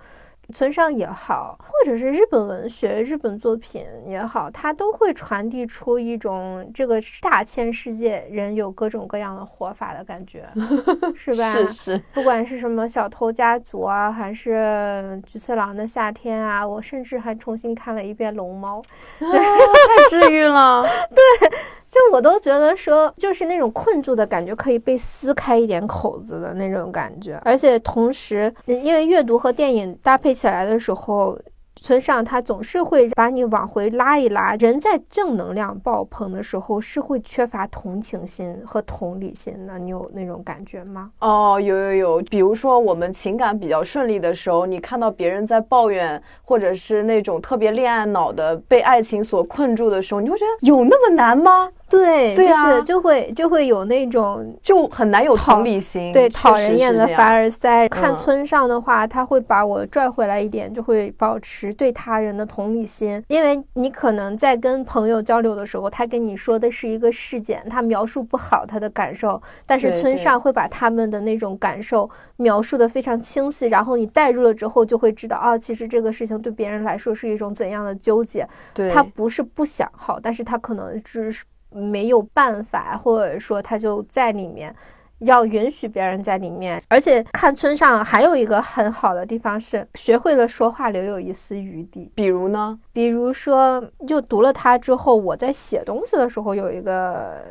Speaker 1: 村上也好，或者是日本文学、日本作品也好，它都会传递出一种这个大千世界人有各种各样的活法的感觉，是吧？
Speaker 2: 是是，
Speaker 1: 不管是什么小偷家族啊，还是菊次郎的夏天啊，我甚至还重新看了一遍龙猫。
Speaker 2: 啊太治愈了。
Speaker 1: 就我都觉得说，就是那种困住的感觉，可以被撕开一点口子的那种感觉，而且同时，因为阅读和电影搭配起来的时候。村上他总是会把你往回拉一拉。人在正能量爆棚的时候，是会缺乏同情心和同理心的。你有那种感觉吗？
Speaker 2: 哦，有有有，比如说我们情感比较顺利的时候，你看到别人在抱怨，或者是那种特别恋爱脑的被爱情所困住的时候，你会觉得有那么难吗？
Speaker 1: 对，
Speaker 2: 对啊
Speaker 1: 就是就会就会有那种
Speaker 2: 就很难有同理心，
Speaker 1: 对讨人厌的凡尔赛。看
Speaker 2: 嗯
Speaker 1: 村上的话，他会把我拽回来一点，就会保持对他人的同理心。因为你可能在跟朋友交流的时候，他跟你说的是一个事件，他描述不好他的感受，但是村上会把他们的那种感受描述的非常清晰，然后你带入了之后，就会知道啊，其实这个事情对别人来说是一种怎样的纠结。
Speaker 2: 对
Speaker 1: 他不是不想好，但是他可能只是没有办法，或者说他就在里面。要允许别人在里面，而且看村上还有一个很好的地方是学会了说话留有一丝余地。
Speaker 2: 比如呢，
Speaker 1: 比如说，就读了它之后，我在写东西的时候有一个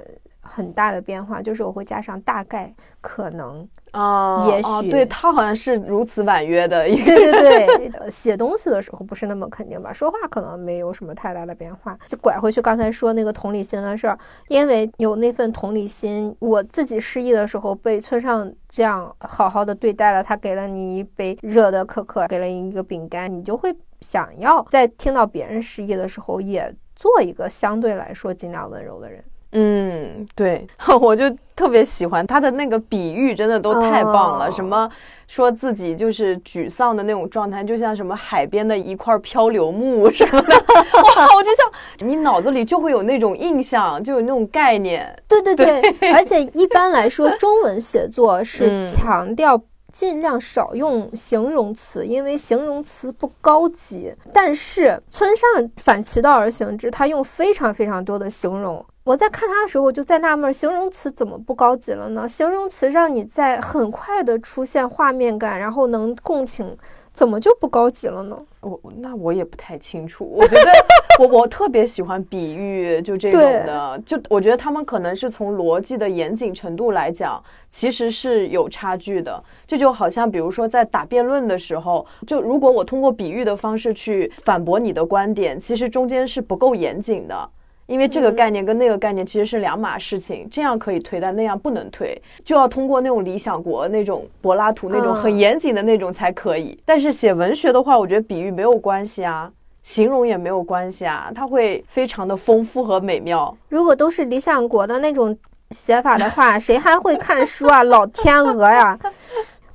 Speaker 1: 很大的变化，就是我会加上大概、可能。
Speaker 2: 啊，
Speaker 1: 也许
Speaker 2: 哦对他好像是如此婉约的 一个，
Speaker 1: 对对对，呃写东西的时候不是那么肯定吧，说话可能没有什么太大的变化。就拐回去刚才说那个同理心的事儿，因为有那份同理心，我自己失忆的时候被村上这样好好的对待了，他给了你一杯热的可可，给了你一个饼干，你就会想要在听到别人失忆的时候，也做一个相对来说尽量温柔的人。
Speaker 2: 嗯，对，我就特别喜欢他的那个比喻，真的都太棒了。
Speaker 1: 哦
Speaker 2: 什么说自己就是沮丧的那种状态，就像什么海边的一块漂流木什么的，哇，我就像你脑子里就会有那种印象，就有那种概念。
Speaker 1: 对对对，而且一般来说，中文写作是
Speaker 2: 嗯
Speaker 1: 强调尽量少用形容词，因为形容词不高级。但是村上反其道而行之，他用非常非常多的形容。我在看他的时候，我就在纳闷儿，形容词怎么不高级了呢？形容词让你在很快的出现画面感，然后能共情，怎么就不高级了呢？
Speaker 2: 我那我也不太清楚，我觉得我我特别喜欢比喻，就这种的，就我觉得他们可能是从逻辑的严谨程度来讲，其实是有差距的。这就好像比如说在打辩论的时候，就如果我通过比喻的方式去反驳你的观点，其实中间是不够严谨的。因为这个概念跟那个概念其实是两码事情，这样可以推，但那样不能推，就要通过那种理想国那种柏拉图那种很
Speaker 1: 嗯
Speaker 2: 严谨的那种才可以。但是写文学的话，我觉得比喻没有关系啊，形容也没有关系啊，它会非常的丰富和美妙。
Speaker 1: 如果都是理想国的那种写法的话，谁还会看书啊？老天鹅呀！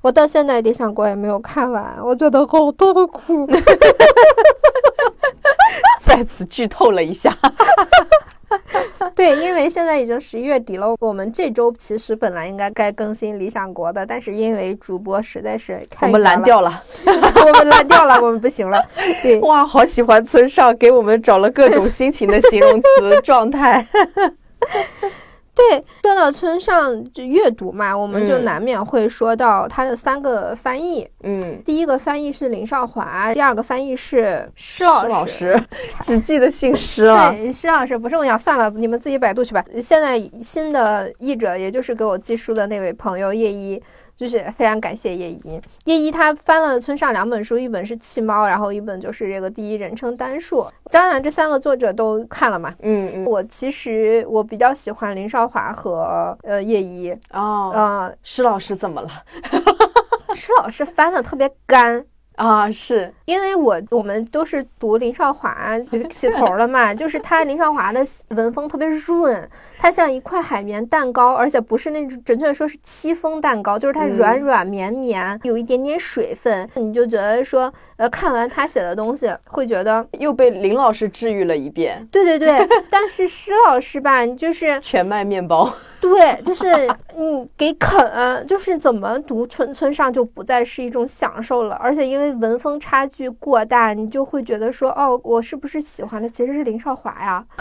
Speaker 1: 我到现在理想国也没有看完，我觉得好痛苦。
Speaker 2: 再次剧透了一下，
Speaker 1: 对，因为现在已经十一月底了，我们这周其实本来应该该更新理想国的，但是因为主播实在是
Speaker 2: 我们
Speaker 1: 太远了，
Speaker 2: 蓝掉了。
Speaker 1: 我们蓝掉了，我们不行了。对，
Speaker 2: 哇，好喜欢村上给我们找了各种心情的形容词状态。
Speaker 1: 对，说到村上就阅读嘛，我们就
Speaker 2: 嗯
Speaker 1: 难免会说到他的三个翻译。
Speaker 2: 嗯，
Speaker 1: 第一个翻译是林少华，第二个翻译是施老
Speaker 2: 施老师 只记得姓施了。
Speaker 1: 对，施老师不重要，算了，你们自己百度去吧。现在新的译者，也就是给我寄书的那位朋友叶一，就是非常感谢叶一。叶一他翻了村上两本书，一本是《弃猫》，然后一本就是这个第一人称单数。当然，这三个作者都看了嘛。
Speaker 2: 嗯嗯
Speaker 1: 我其实我比较喜欢林少华和呃叶一，
Speaker 2: 哦，
Speaker 1: 呃，
Speaker 2: 施老师怎么了？
Speaker 1: 施老师翻的特别干。
Speaker 2: 啊，是
Speaker 1: 因为我我们都是读林少华 起头了嘛，就是他林少华的文风特别润，它像一块海绵蛋糕，而且不是那种准确说是戚风蛋糕，就是它
Speaker 2: 嗯。
Speaker 1: 软软绵绵，有一点点水分，你就觉得说，呃，看完他写的东西会觉得，
Speaker 2: 又被林老师治愈了一遍。
Speaker 1: 对对对，但是施老师吧，就是
Speaker 2: 全麦面包，
Speaker 1: 对，就是你给啃，就是怎么读村村上就不再是一种享受了，而且因为文风差距去过大，你就会觉得说，哦，我是不是喜欢的其实是林少华呀？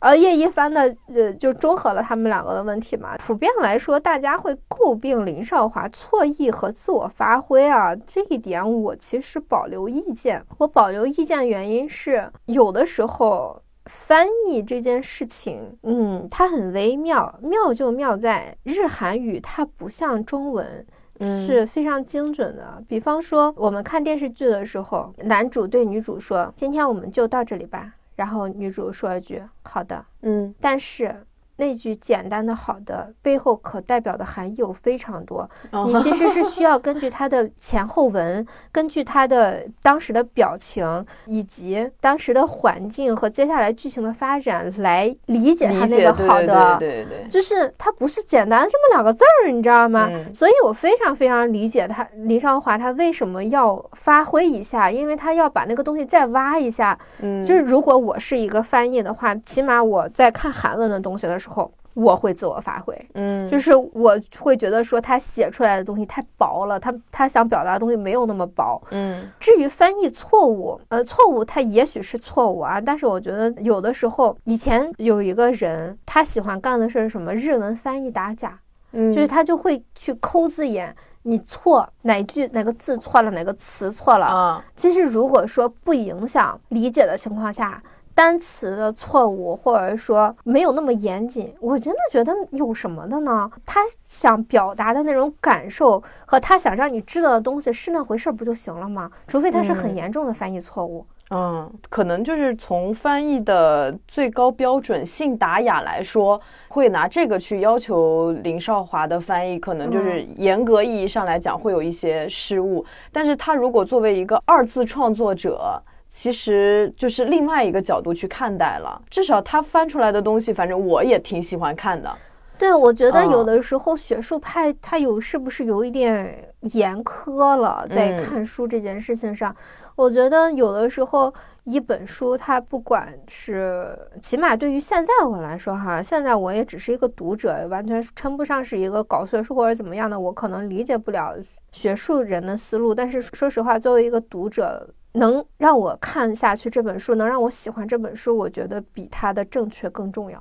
Speaker 1: 呃，叶一帆的呃，就综合了他们两个的问题嘛。普遍来说，大家会诟病林少华错译和自我发挥啊，这一点我其实保留意见。我保留意见原因是，有的时候翻译这件事情，嗯，它很微妙，妙就妙在日韩语它不像中文。
Speaker 2: 嗯
Speaker 1: 是非常精准的。比方说，我们看电视剧的时候，男主对女主说：“今天我们就到这里吧。”然后女主说一句：“好的。
Speaker 2: 嗯”
Speaker 1: 但是那句简单的好的背后可代表的含义有非常多。你其实是需要根据它的前后文，根据它的当时的表情以及当时的环境和接下来剧情的发展来理解它那个好的。
Speaker 2: 对对对，
Speaker 1: 就是它不是简单这么两个字儿，你知道吗？所以我非常非常理解他林少华他为什么要发挥一下，因为他要把那个东西再挖一下。
Speaker 2: 嗯，
Speaker 1: 就是如果我是一个翻译的话，起码我在看韩文的东西的时候，我会自我发挥。
Speaker 2: 嗯，
Speaker 1: 就是我会觉得说他写出来的东西太薄了，他他想表达的东西没有那么薄。
Speaker 2: 嗯，
Speaker 1: 至于翻译错误，呃，错误他也许是错误啊，但是我觉得有的时候，以前有一个人他喜欢干的是什么日文翻译打假，
Speaker 2: 嗯，
Speaker 1: 就是他就会去抠字眼。你错哪句哪个字错了，哪个词错了
Speaker 2: 啊？
Speaker 1: 其实如果说不影响理解的情况下，单词的错误或者说没有那么严谨，我真的觉得有什么的呢？他想表达的那种感受和他想让你知道的东西是那回事儿，不就行了吗？除非他是很严重的翻译错误。
Speaker 2: 嗯，可能就是从翻译的最高标准信达雅来说，会拿这个去要求林少华的翻译，可能就是严格意义上来讲会有一些失误。但是他如果作为一个二次创作者，其实就是另外一个角度去看待了。至少他翻出来的东西，反正我也挺喜欢看的。
Speaker 1: 对，我觉得有的时候学术派他有是不是有一点严苛了，在看书这件事情上，我觉得有的时候一本书，它不管是起码对于现在我来说哈，现在我也只是一个读者，完全称不上是一个搞学术或者怎么样的，我可能理解不了学术人的思路。但是说实话，作为一个读者，能让我看下去这本书，能让我喜欢这本书，我觉得比它的正确更重要。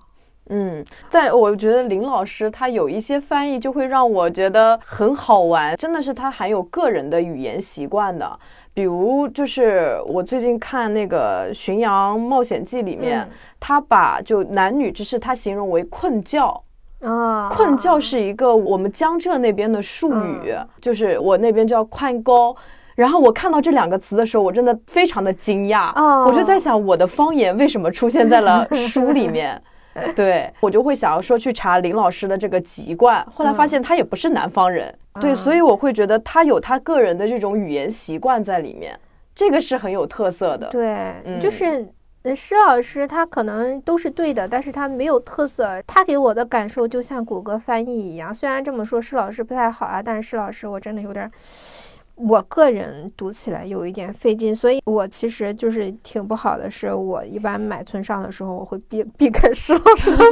Speaker 2: 嗯，在我觉得林老师他有一些翻译就会让我觉得很好玩，真的是他含有个人的语言习惯的。比如就是我最近看那个《巡洋冒险记》里面，他把就男女之事他形容为困教
Speaker 1: 啊，
Speaker 2: 困教是一个我们江浙那边的术语，就是我那边叫宽高。然后我看到这两个词的时候，我真的非常的惊讶，我就在想我的方言为什么出现在了 书里面。对我就会想要说去查林老师的这个籍贯，后来发现他也不是南方人，对，所以我会觉得他有他个人的这种语言习惯在里面，这个是很有特色的。
Speaker 1: 对，就是施老师他可能都是对的，但是他没有特色。他给我的感受就像谷歌翻译一样，虽然这么说施老师不太好啊，但是施老师我真的有点。我个人读起来有一点费劲，所以我其实就是挺不好的。是我一般买村上的时候，我会避避开施老师的翻译。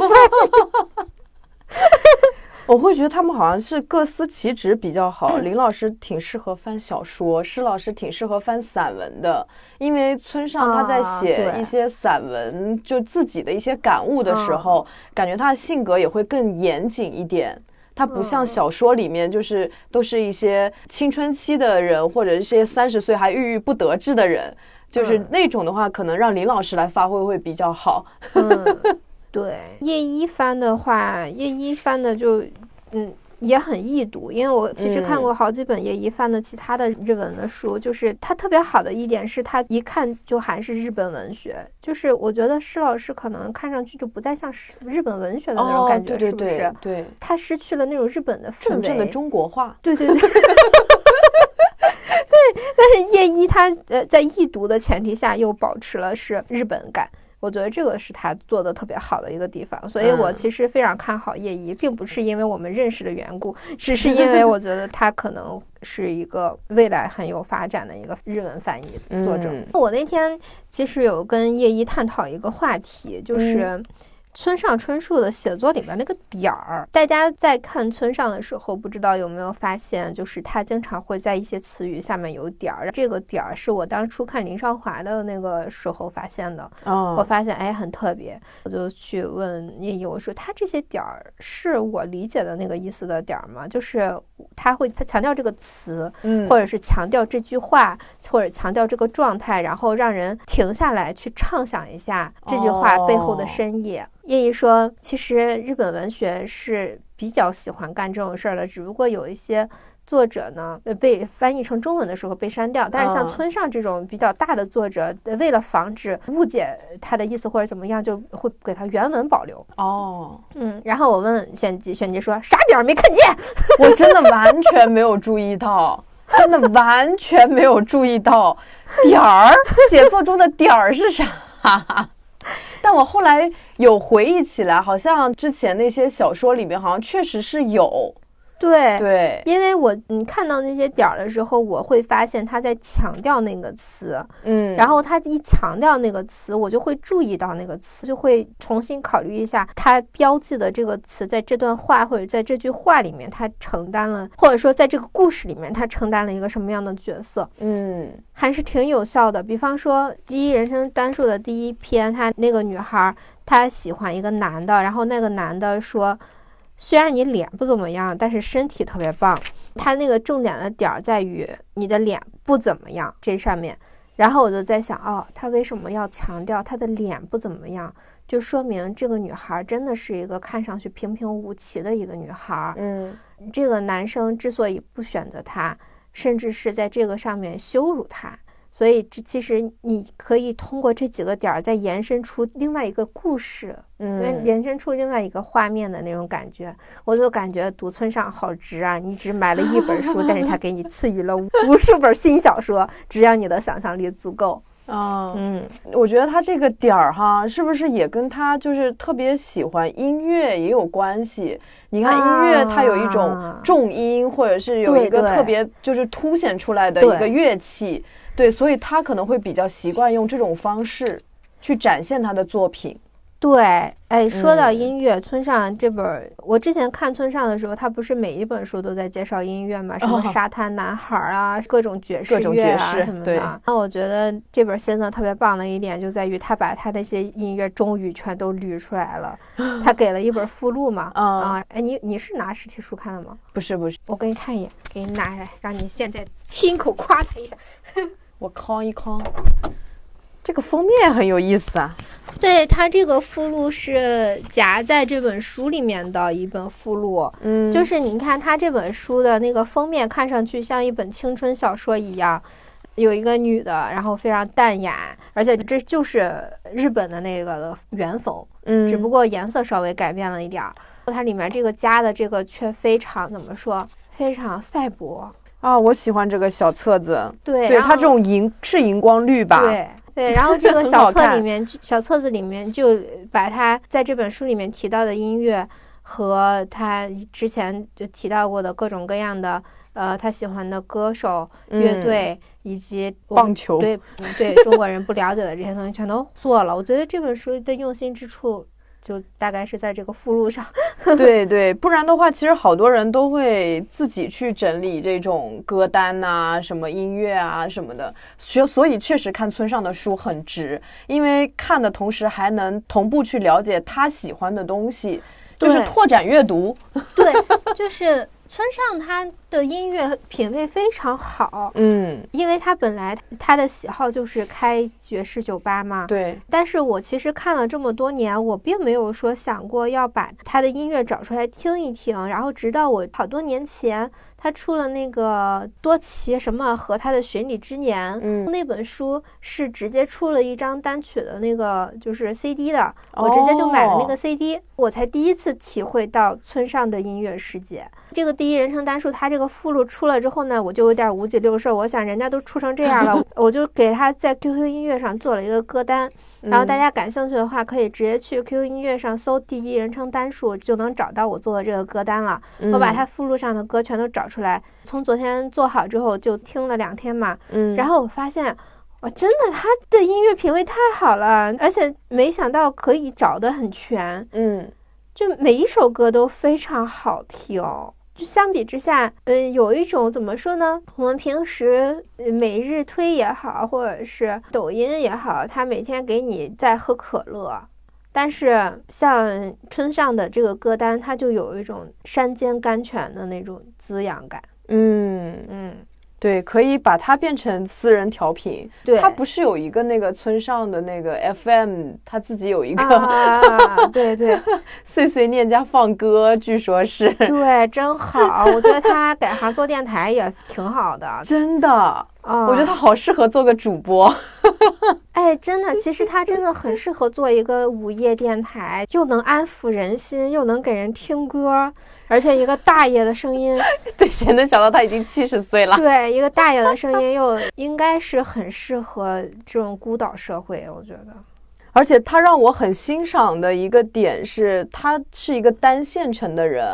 Speaker 2: 我会觉得他们好像是各司其职比较好。林老师挺适合翻小说，施老师挺适合翻散文的，因为村上他在写一些散文，就自己的一些感悟的时候，感觉他的性格也会更严谨一点。他不像小说里面，就是都是一些青春期的人，或者一些三十岁还郁郁不得志的人，就是那种的话，可能让林老师来发挥会比较好。
Speaker 1: 嗯，对，叶一帆的话，叶一帆的就，嗯。也很易读，因为我其实看过好几本叶一帆的其他的日文的书，就是它特别好的一点是，它一看就还是日本文学。就是我觉得施老师可能看上去就不再像是日本文学的那种感觉，是不是？
Speaker 2: 对，
Speaker 1: 他失去了那种日本的氛围
Speaker 2: 的中国化。
Speaker 1: 对对对。对，但是叶一他呃在易读的前提下又保持了是日本感。我觉得这个是他做的特别好的一个地方，所以我其实非常看好叶一，并不是因为我们认识的缘故，只是因为我觉得 他可能是一个未来很有发展的一个日文翻译作者。我那天其实有跟叶一探讨一个话题，就是。村上春树的写作里面那个点儿，大家在看村上的时候，不知道有没有发现，就是他经常会在一些词语下面有点儿。这个点儿是我当初看林少华的那个时候发现的。我发现哎很特别，我就去问叶一，我说他这些点儿是我理解的那个意思的点儿吗？就是他会他强调这个词，或者是强调这句话，或者强调这个状态，然后让人停下来去畅想一下这句话背后的深意。叶一说：“其实日本文学是比较喜欢干这种事儿的，只不过有一些作者呢，呃，被翻译成中文的时候被删掉。但是像
Speaker 2: 嗯
Speaker 1: 村上这种比较大的作者，呃为了防止误解他的意思或者怎么样，就会给他原文保留。
Speaker 2: 哦，
Speaker 1: 嗯，然后我问选集，选集说啥点儿没看见？
Speaker 2: 我真的完全没有注意到，真的完全没有注意到点儿，写作中的点儿是啥？但我后来有回忆起来，好像之前那些小说里面好像确实是有，
Speaker 1: 对。
Speaker 2: 对，
Speaker 1: 因为我嗯看到那些点儿的时候，我会发现他在强调那个词，
Speaker 2: 嗯，
Speaker 1: 然后他一强调那个词，我就会注意到那个词，就会重新考虑一下他标记的这个词在这段话或者在这句话里面，他承担了，或者说在这个故事里面，他承担了一个什么样的角色，
Speaker 2: 嗯
Speaker 1: 还是挺有效的。比方说，第一人称单数的第一篇，他那个女孩她喜欢一个男的，然后那个男的说。虽然你脸不怎么样，但是身体特别棒。他那个重点的点儿在于你的脸不怎么样这上面。然后我就在想，哦，他为什么要强调他的脸不怎么样？就说明这个女孩真的是一个看上去平平无奇的一个女孩。
Speaker 2: 嗯
Speaker 1: 这个男生之所以不选择她，甚至是在这个上面羞辱她，所以这其实你可以通过这几个点儿再延伸出另外一个故事，延
Speaker 2: 嗯，
Speaker 1: 延伸出另外一个画面的那种感觉。我就感觉读村上好值啊！你只买了一本书，但是他给你赐予了无无数本新小说，只要你的想象力足够。
Speaker 2: 嗯，
Speaker 1: 嗯，
Speaker 2: 我觉得他这个点儿哈，是不是也跟他就是特别喜欢音乐也有关系？你看音乐，它有一种
Speaker 1: 啊
Speaker 2: 重音，或者是有一个特别就是凸显出来的一个乐器，对，所以他可能会比较习惯用这种方式去展现他的作品。
Speaker 1: 对，哎，说到
Speaker 2: 嗯
Speaker 1: 音乐，村上这本儿，我之前看村上的时候，他不是每一本书都在介绍音乐嘛，什么
Speaker 2: 哦
Speaker 1: 沙滩男孩儿啊，各种爵士乐啊什么的。那我觉得这本先生特别棒的一点就在于，他把他那些音乐终于全都捋出来了。他给了一本附录嘛，
Speaker 2: 嗯
Speaker 1: 啊，哎，你你是拿实体书看的吗？
Speaker 2: 不是不是，
Speaker 1: 我给你看一眼，给你拿下来，让你现在亲口夸他一下。
Speaker 2: 我康一康，这个封面很有意思啊。
Speaker 1: 对它这个附录是夹在这本书里面的一本附录，
Speaker 2: 嗯，
Speaker 1: 就是你看它这本书的那个封面，看上去像一本青春小说一样，有一个女的，然后非常淡雅，而且这就是日本的那个原风，
Speaker 2: 嗯，
Speaker 1: 只不过颜色稍微改变了一点儿。它里面这个加的这个却非常怎么说，非常赛博。
Speaker 2: 啊，我喜欢这个小册子，
Speaker 1: 对，
Speaker 2: 对它这种荧是荧光绿吧？
Speaker 1: 对对，然后这个 小册里面，小册子里面就把他在这本书里面提到的音乐和他之前就提到过的各种各样的呃他喜欢的歌手、乐
Speaker 2: 嗯
Speaker 1: 队以及
Speaker 2: 棒球，
Speaker 1: 对嗯对中国人不了解的这些东西全都做了。我觉得这本书的用心之处。就大概是在这个附录上，
Speaker 2: 对对，不然的话，其实好多人都会自己去整理这种歌单呐、什么音乐啊什么的。所所以确实看村上的书很值，因为看的同时还能同步去了解他喜欢的东西，就是拓展阅读。
Speaker 1: 对，就是村上他的音乐品味非常好，
Speaker 2: 嗯，
Speaker 1: 因为他本来他的喜好就是开爵士酒吧嘛，
Speaker 2: 对，
Speaker 1: 但是我其实看了这么多年，我并没有说想过要把他的音乐找出来听一听。然后直到我好多年前，他出了那个多奇什么和他的寻礼之年，
Speaker 2: 嗯
Speaker 1: 那本书是直接出了一张单曲的那个就是 CD 的，我直接就买了那个
Speaker 2: 哦
Speaker 1: CD，、我才第一次体会到村上的音乐世界。这个第一人称单数，它这个附录出了之后呢，我就有点五脊六兽。我想人家都出成这样了，我就给他在 QQ 音乐上做了一个歌单。然后大
Speaker 2: 嗯
Speaker 1: 家感兴趣的话，可以直接去 QQ 音乐上搜“第一人称单数”，就能找到我做的这个歌单了。我把它附录上的歌全都找出来，从昨天做好之后就听了两天嘛，
Speaker 2: 嗯，
Speaker 1: 然后我发现。哇，真的，他的音乐品味太好了，而且没想到可以找得很全，
Speaker 2: 嗯
Speaker 1: 就每一首歌都非常好听。就相比之下，嗯，有一种怎么说呢？我们平时呃每日推也好，或者是抖音也好，它每天给你在喝可乐，但是像村上的这个歌单，它就有一种山间甘泉的那种滋养感。
Speaker 2: 嗯，
Speaker 1: 嗯，
Speaker 2: 对，可以把它变成私人调频。
Speaker 1: 对，
Speaker 2: 他不是有一个那个村上的那个 FM，他自己有一个
Speaker 1: 啊，对 对，
Speaker 2: 碎碎念加放歌，据说是。
Speaker 1: 对，真好，我觉得他改行做电台也挺好的，
Speaker 2: 真的。
Speaker 1: 啊，
Speaker 2: 我觉得他好适合做个主播。
Speaker 1: 哎，真的，其实他真的很适合做一个午夜电台，又能安抚人心，又能给人听歌。而且一个大爷的声音，
Speaker 2: 对，谁能想到他已经七十岁了？
Speaker 1: 对，一个大爷的声音又应该是很适合这种孤岛社会，我觉得。
Speaker 2: 而且他让我很欣赏的一个点是，他是一个单线程的人。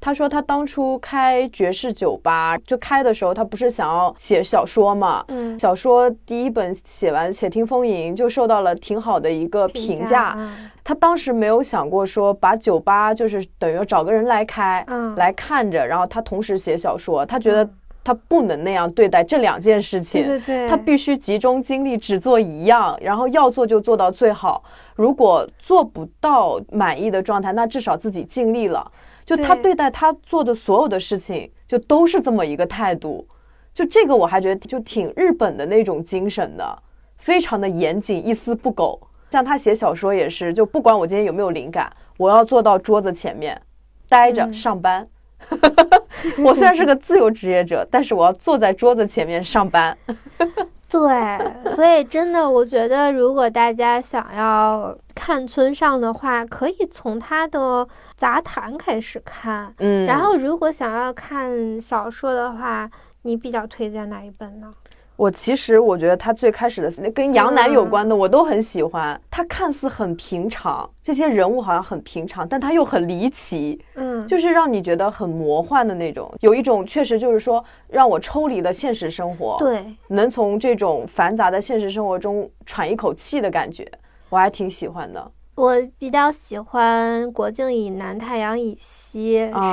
Speaker 2: 他说他当初开爵士酒吧，就开的时候，他不是想要写小说嘛？
Speaker 1: 嗯，
Speaker 2: 小说第一本写完，《且听风吟》就受到了挺好的一个评价。他当时没有想过说把酒吧就是等于找个人来开，
Speaker 1: 嗯，
Speaker 2: 来看着，然后他同时写小说。他觉得。他不能那样对待这两件事情，
Speaker 1: 对对对，
Speaker 2: 他必须集中精力只做一样，然后要做就做到最好。如果做不到满意的状态，那至少自己尽力了。就他对待他做的所有的事情，就都是这么一个态度。就这个我还觉得就挺日本的那种精神的，非常的严谨，一丝不苟。像他写小说也是，就不管我今天有没有灵感，我要坐到桌子前面，待着上班。我虽然是个自由职业者，但是我要坐在桌子前面上班。
Speaker 1: 对，所以真的，我觉得如果大家想要看村上的话，可以从他的杂谈开始看。
Speaker 2: 嗯，
Speaker 1: 然后如果想要看小说的话，你比较推荐哪一本呢？
Speaker 2: 我其实我觉得他最开始的那跟杨楠有关的，我都很喜欢。他看似很平常，这些人物好像很平常，但他又很离奇，
Speaker 1: 嗯，
Speaker 2: 就是让你觉得很魔幻的那种。有一种确实就是说让我抽离了现实生活，
Speaker 1: 对，
Speaker 2: 能从这种繁杂的现实生活中喘一口气的感觉，我还挺喜欢的。
Speaker 1: 我比较喜欢《国境以南，太阳以西》、《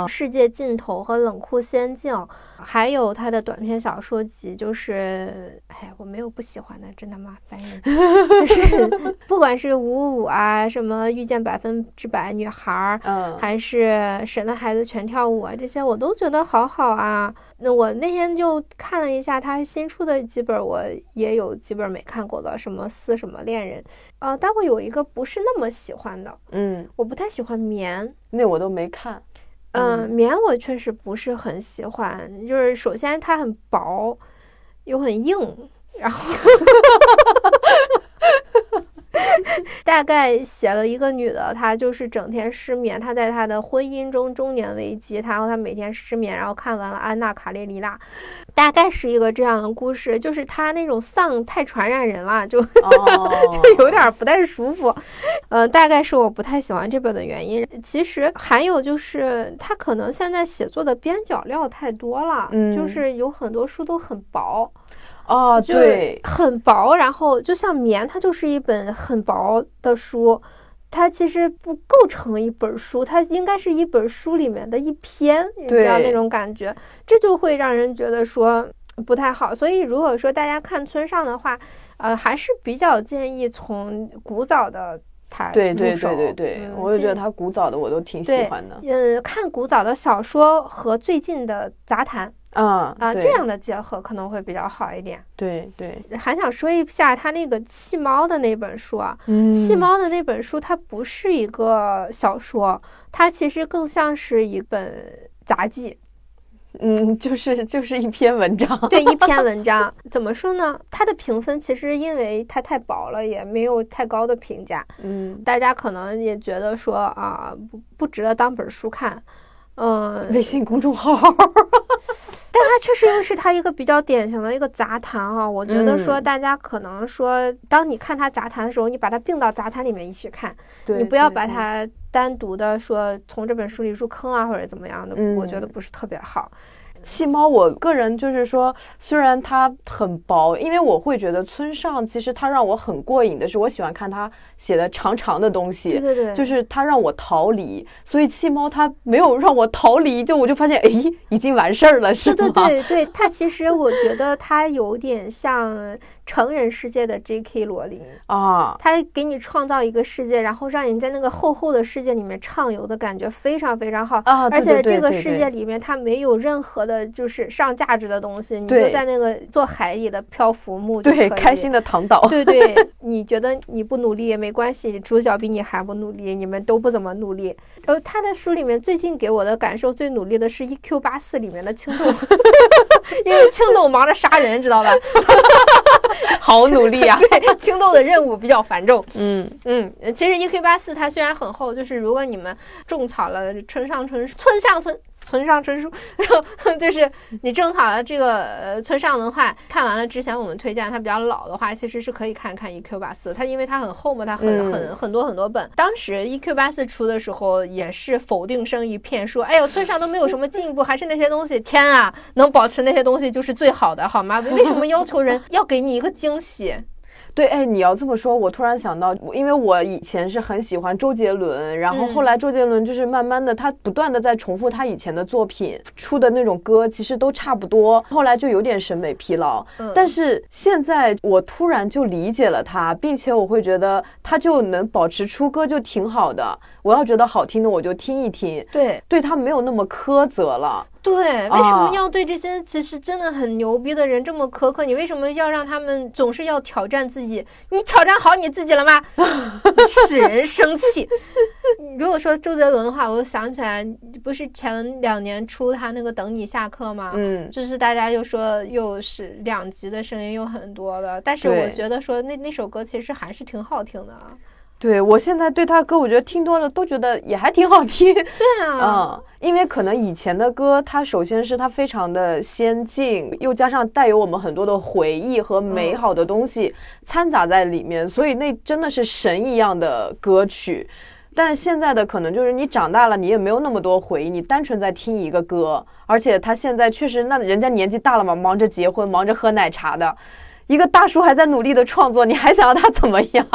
Speaker 1: 世界尽头》和《冷酷仙境》，还有他的短篇小说集，就是，哎，我没有不喜欢的，真的吗？翻译，就是不管是五五啊，什么遇见百分之百女孩，
Speaker 2: 嗯，
Speaker 1: 还是神的孩子全跳舞啊，这些我都觉得好好啊。那我那天就看了一下他新出的几本，我也有几本没看过的，什么四什么恋人，呃，但我有一个不是那么喜欢的，
Speaker 2: 嗯，
Speaker 1: 我不太喜欢棉，
Speaker 2: 那我都没看，
Speaker 1: 嗯，棉我确实不是很喜欢，就是首先它很薄，又很硬，然后。大概写了一个女的，她就是整天失眠。她在她的婚姻中中年危机，然后她每天失眠，然后看完了《安娜·卡列尼娜》，大概是一个这样的故事。就是她那种丧太传染人了，就 就有点不太舒服。呃，大概是我不太喜欢这本的原因。其实还有就是她可能现在写作的边角料太多了，就是有很多书都很薄。
Speaker 2: 啊，对，
Speaker 1: 很薄，然后就像棉，它就是一本很薄的书，它其实不构成一本书，它应该是一本书里面的一篇，你知道那种感觉，这就会让人觉得说不太好。所以如果说大家看村上的话，呃，还是比较建议从古早的他
Speaker 2: 对对对对对，我也觉得他古早的我都挺喜欢的。
Speaker 1: 呃，看古早的小说和最近的杂谈。
Speaker 2: 啊
Speaker 1: 啊，这样的结合可能会比较好一点。
Speaker 2: 对对，
Speaker 1: 还想说一下他那个弃猫的那本书啊，
Speaker 2: 嗯，
Speaker 1: 弃猫的那本书它不是一个小说，它其实更像是一本杂记。
Speaker 2: 嗯，就是就是一篇文章。
Speaker 1: 对，一篇文章。怎么说呢？它的评分其实因为它太薄了，也没有太高的评价。
Speaker 2: 嗯，
Speaker 1: 大家可能也觉得说啊，不不值得当本书看。嗯，
Speaker 2: 微信公众号，
Speaker 1: 确实又是它一个比较典型的一个杂谈啊。我觉得说大家可能说，当你看它杂谈的时候，你把它并到杂谈里面一起看，你不要把它单独的说从这本书里入坑啊或者怎么样的，我觉得不是特别好。
Speaker 2: 弃猫，我个人就是说，虽然它很薄，因为我会觉得村上其实他让我很过瘾的是，我喜欢看他写的长长的东西，
Speaker 1: 对对对，
Speaker 2: 就是他让我逃离，所以弃猫它没有让我逃离，就我就发现，哎，已经完事儿了，是
Speaker 1: 吗？对对对对，它其实我觉得它有点像成人世界的 J.K. 罗琳
Speaker 2: 啊，
Speaker 1: 他给你创造一个世界，然后让你在那个厚厚的世界里面畅游的感觉非常非常好
Speaker 2: 啊，
Speaker 1: 而且这个世界里面它没有任何的就是上价值的东西，你就在那个做海里的漂浮木
Speaker 2: 对，开心的躺倒。
Speaker 1: 对对，你觉得你不努力也没关系，主角比你还不努力，你们都不怎么努力。然后他的书里面最近给我的感受最努力的是《E.Q. 八四》里面的青豆，因为青豆忙着杀人，知道吧？
Speaker 2: 好努力啊！
Speaker 1: 对，青豆的任务比较繁重。
Speaker 2: 嗯
Speaker 1: 嗯，其实 E.Q. 八四它虽然很厚，就是如果你们种草了村上春村上春。村上春树，然后就是你种草了这个呃村上文化，看完了之前我们推荐它比较老的话，其实是可以看看 E.Q. 八四，它因为它很厚嘛，它很
Speaker 2: 嗯
Speaker 1: 很很多很多本。当时 E.Q. 八四出的时候也是否定声一片，说哎呦村上都没有什么进步，还是那些东西，天啊，能保持那些东西就是最好的，好吗？为什么要求人 要给你一个惊喜？
Speaker 2: 对，哎，你要这么说，我突然想到，因为我以前是很喜欢周杰伦，然后后来周杰伦就是慢慢的，他不断的在重复他以前的作品出的那种歌，其实都差不多，后来就有点审美疲劳。
Speaker 1: 嗯
Speaker 2: 但是现在我突然就理解了他，并且我会觉得他就能保持出歌就挺好的。我要觉得好听的我就听一听，
Speaker 1: 对
Speaker 2: 对他没有那么苛责了。
Speaker 1: 对，为什么
Speaker 2: 啊
Speaker 1: 要对这些其实真的很牛逼的人这么苛刻？你为什么要让他们总是要挑战自己？你挑战好你自己了吗？使人生气。如果说周杰伦的话，我就想起来，不是前两年出他那个《等你下课》吗？
Speaker 2: 嗯，
Speaker 1: 就是大家又说又是两极的声音又很多了，但是我觉得说那那首歌其实还是挺好听的啊。
Speaker 2: 对我现在对他歌，我觉得听多了都觉得也还挺好听。
Speaker 1: 对啊，
Speaker 2: 嗯，因为可能以前的歌，它首先是它非常的先进，又加上带有我们很多的回忆和美好的东西掺杂在里面，所以那真的是神一样的歌曲。但是现在的可能就是你长大了，你也没有那么多回忆，你单纯在听一个歌，而且他现在确实，那人家年纪大了嘛，忙着结婚，忙着喝奶茶的，一个大叔还在努力的创作，你还想要他怎么样？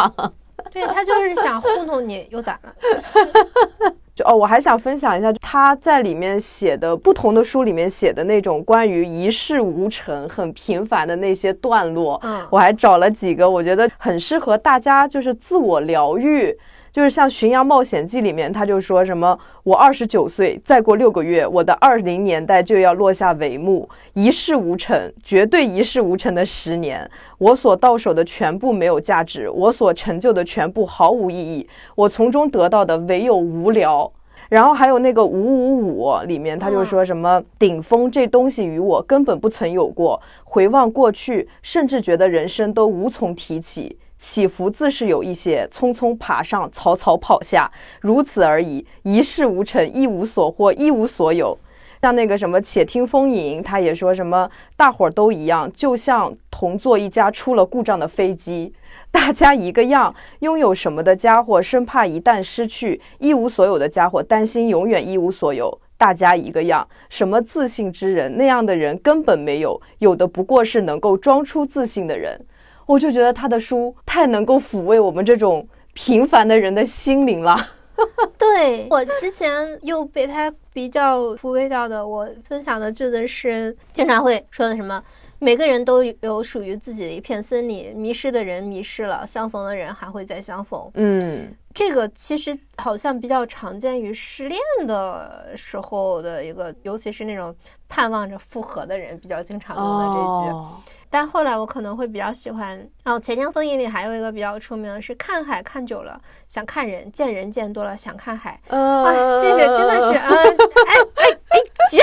Speaker 1: 对他就是想糊弄你，又咋了？
Speaker 2: 就哦，我还想分享一下他在里面写的不同的书里面写的那种关于一事无成、很平凡的那些段落。
Speaker 1: 嗯
Speaker 2: 我还找了几个，我觉得很适合大家，就是自我疗愈。就是像《巡洋冒险记》里面，他就说什么：“我二十九岁，再过六个月，我的二零年代就要落下帷幕，一事无成，绝对一事无成的十年。我所到手的全部没有价值，我所成就的全部毫无意义，我从中得到的唯有无聊。”然后还有那个五五五里面，他就说什么顶峰这东西与我根本不曾有过。回望过去，甚至觉得人生都无从提起。起伏自是有一些，匆匆爬上，草草跑下，如此而已。一事无成，一无所获，一无所有。像那个什么，且听风吟，他也说什么，大伙儿都一样，就像同坐一架出了故障的飞机，大家一个样。拥有什么的家伙，生怕一旦失去；一无所有的家伙，担心永远一无所有。大家一个样，什么自信之人，那样的人根本没有，有的不过是能够装出自信的人。我就觉得他的书太能够抚慰我们这种平凡的人的心灵了。
Speaker 1: 对我之前又被他比较抚慰到的，我分享的句子是经常会说的什么。每个人都有属于自己的一片森林，迷失的人迷失了，相逢的人还会再相逢。
Speaker 2: 嗯，
Speaker 1: 这个其实好像比较常见于失恋的时候的一个，尤其是那种盼望着复合的人比较经常用的这句。
Speaker 2: 哦
Speaker 1: 但后来我可能会比较喜欢哦，《钱江风影》里还有一个比较出名的是看海看久了想看人，见人见多了想看海。
Speaker 2: 呃，
Speaker 1: 哇，这是真的是，嗯，哎哎哎，绝！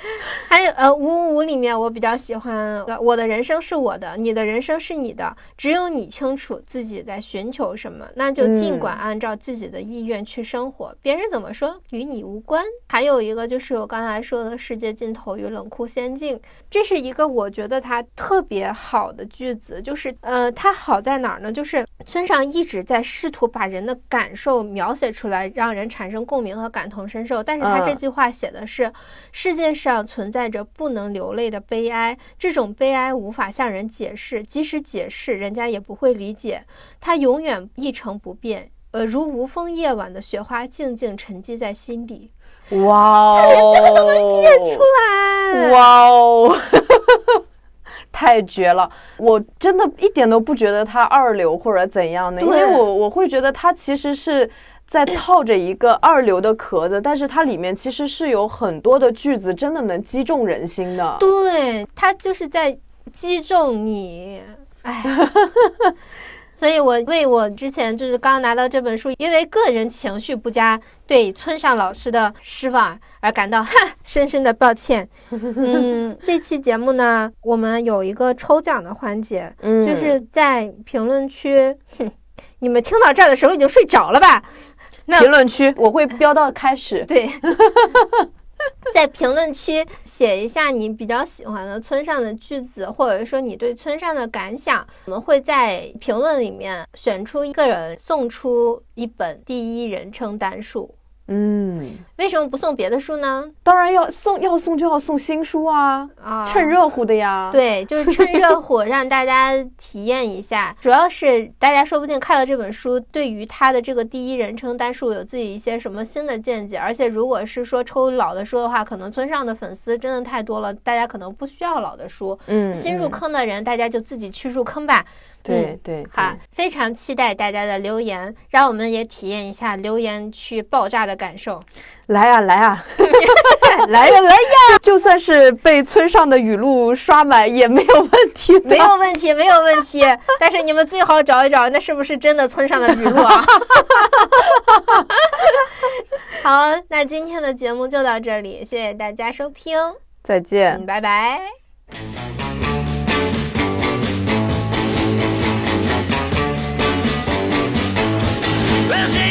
Speaker 1: 还有呃，五五五里面我比较喜欢，呃我的人生是我的，你的人生是你的，只有你清楚自己在寻求什么，那就尽管按照自己的意愿去生活，别人怎么说与你无关。还有一个就是我刚才说的世界尽头与冷酷仙境，这是一个我觉得它特别好的句子，就是呃，它好在哪儿呢？就是村上一直在试图把人的感受描写出来，让人产生共鸣和感同身受。但是他这
Speaker 2: 嗯
Speaker 1: 句话写的是，世界上存在着不能流泪的悲哀，这种悲哀无法向人解释，即使解释，人家也不会理解，它永远一成不变。呃，如无风夜晚的雪花，静静沉积在心里。
Speaker 2: 哇哦，
Speaker 1: 出来，
Speaker 2: 哇哦，太绝了！我真的一点都不觉得他二流或者怎样的，因为我我会觉得他其实是在套着一个二流的壳子，但是它里面其实是有很多的句子真的能击中人心的。
Speaker 1: 对它就是在击中你，哎。所以，我为我之前就是刚拿到这本书，因为个人情绪不佳，对村上老师的失望而感到哈深深的抱歉。嗯，这期节目呢，我们有一个抽奖的环节，就是在评论区，哼，你们听到这儿的时候已经睡着了吧？
Speaker 2: 评论区我会标到开始。
Speaker 1: 对。在评论区写一下你比较喜欢的村上的句子，或者说你对村上的感想，我们会在评论里面选出一个人，送出一本第一人称单数。
Speaker 2: 嗯，
Speaker 1: 为什么不送别的书呢？
Speaker 2: 当然要送，要送就要送新书啊！啊，趁热乎的呀。
Speaker 1: 对，就是趁热乎，让大家体验一下。主要是大家说不定看了这本书，对于他的这个第一人称单数有自己一些什么新的见解。而且，如果是说抽老的书的话，可能村上的粉丝真的太多了，大家可能不需要老的书。
Speaker 2: 嗯，
Speaker 1: 新入坑的人，大家就自己去入坑吧。
Speaker 2: 对对，
Speaker 1: 好，非常期待大家的留言，让我们也体验一下留言区爆炸的感受。
Speaker 2: 来呀 来呀，来呀来呀！就算是被村上的语录刷满也没有问题，
Speaker 1: 没有问题，没有问题。但是你们最好找一找，那是不是真的村上的语录啊？好，那今天的节目就到这里，谢谢大家收听，
Speaker 2: 再见，
Speaker 1: 拜拜。Is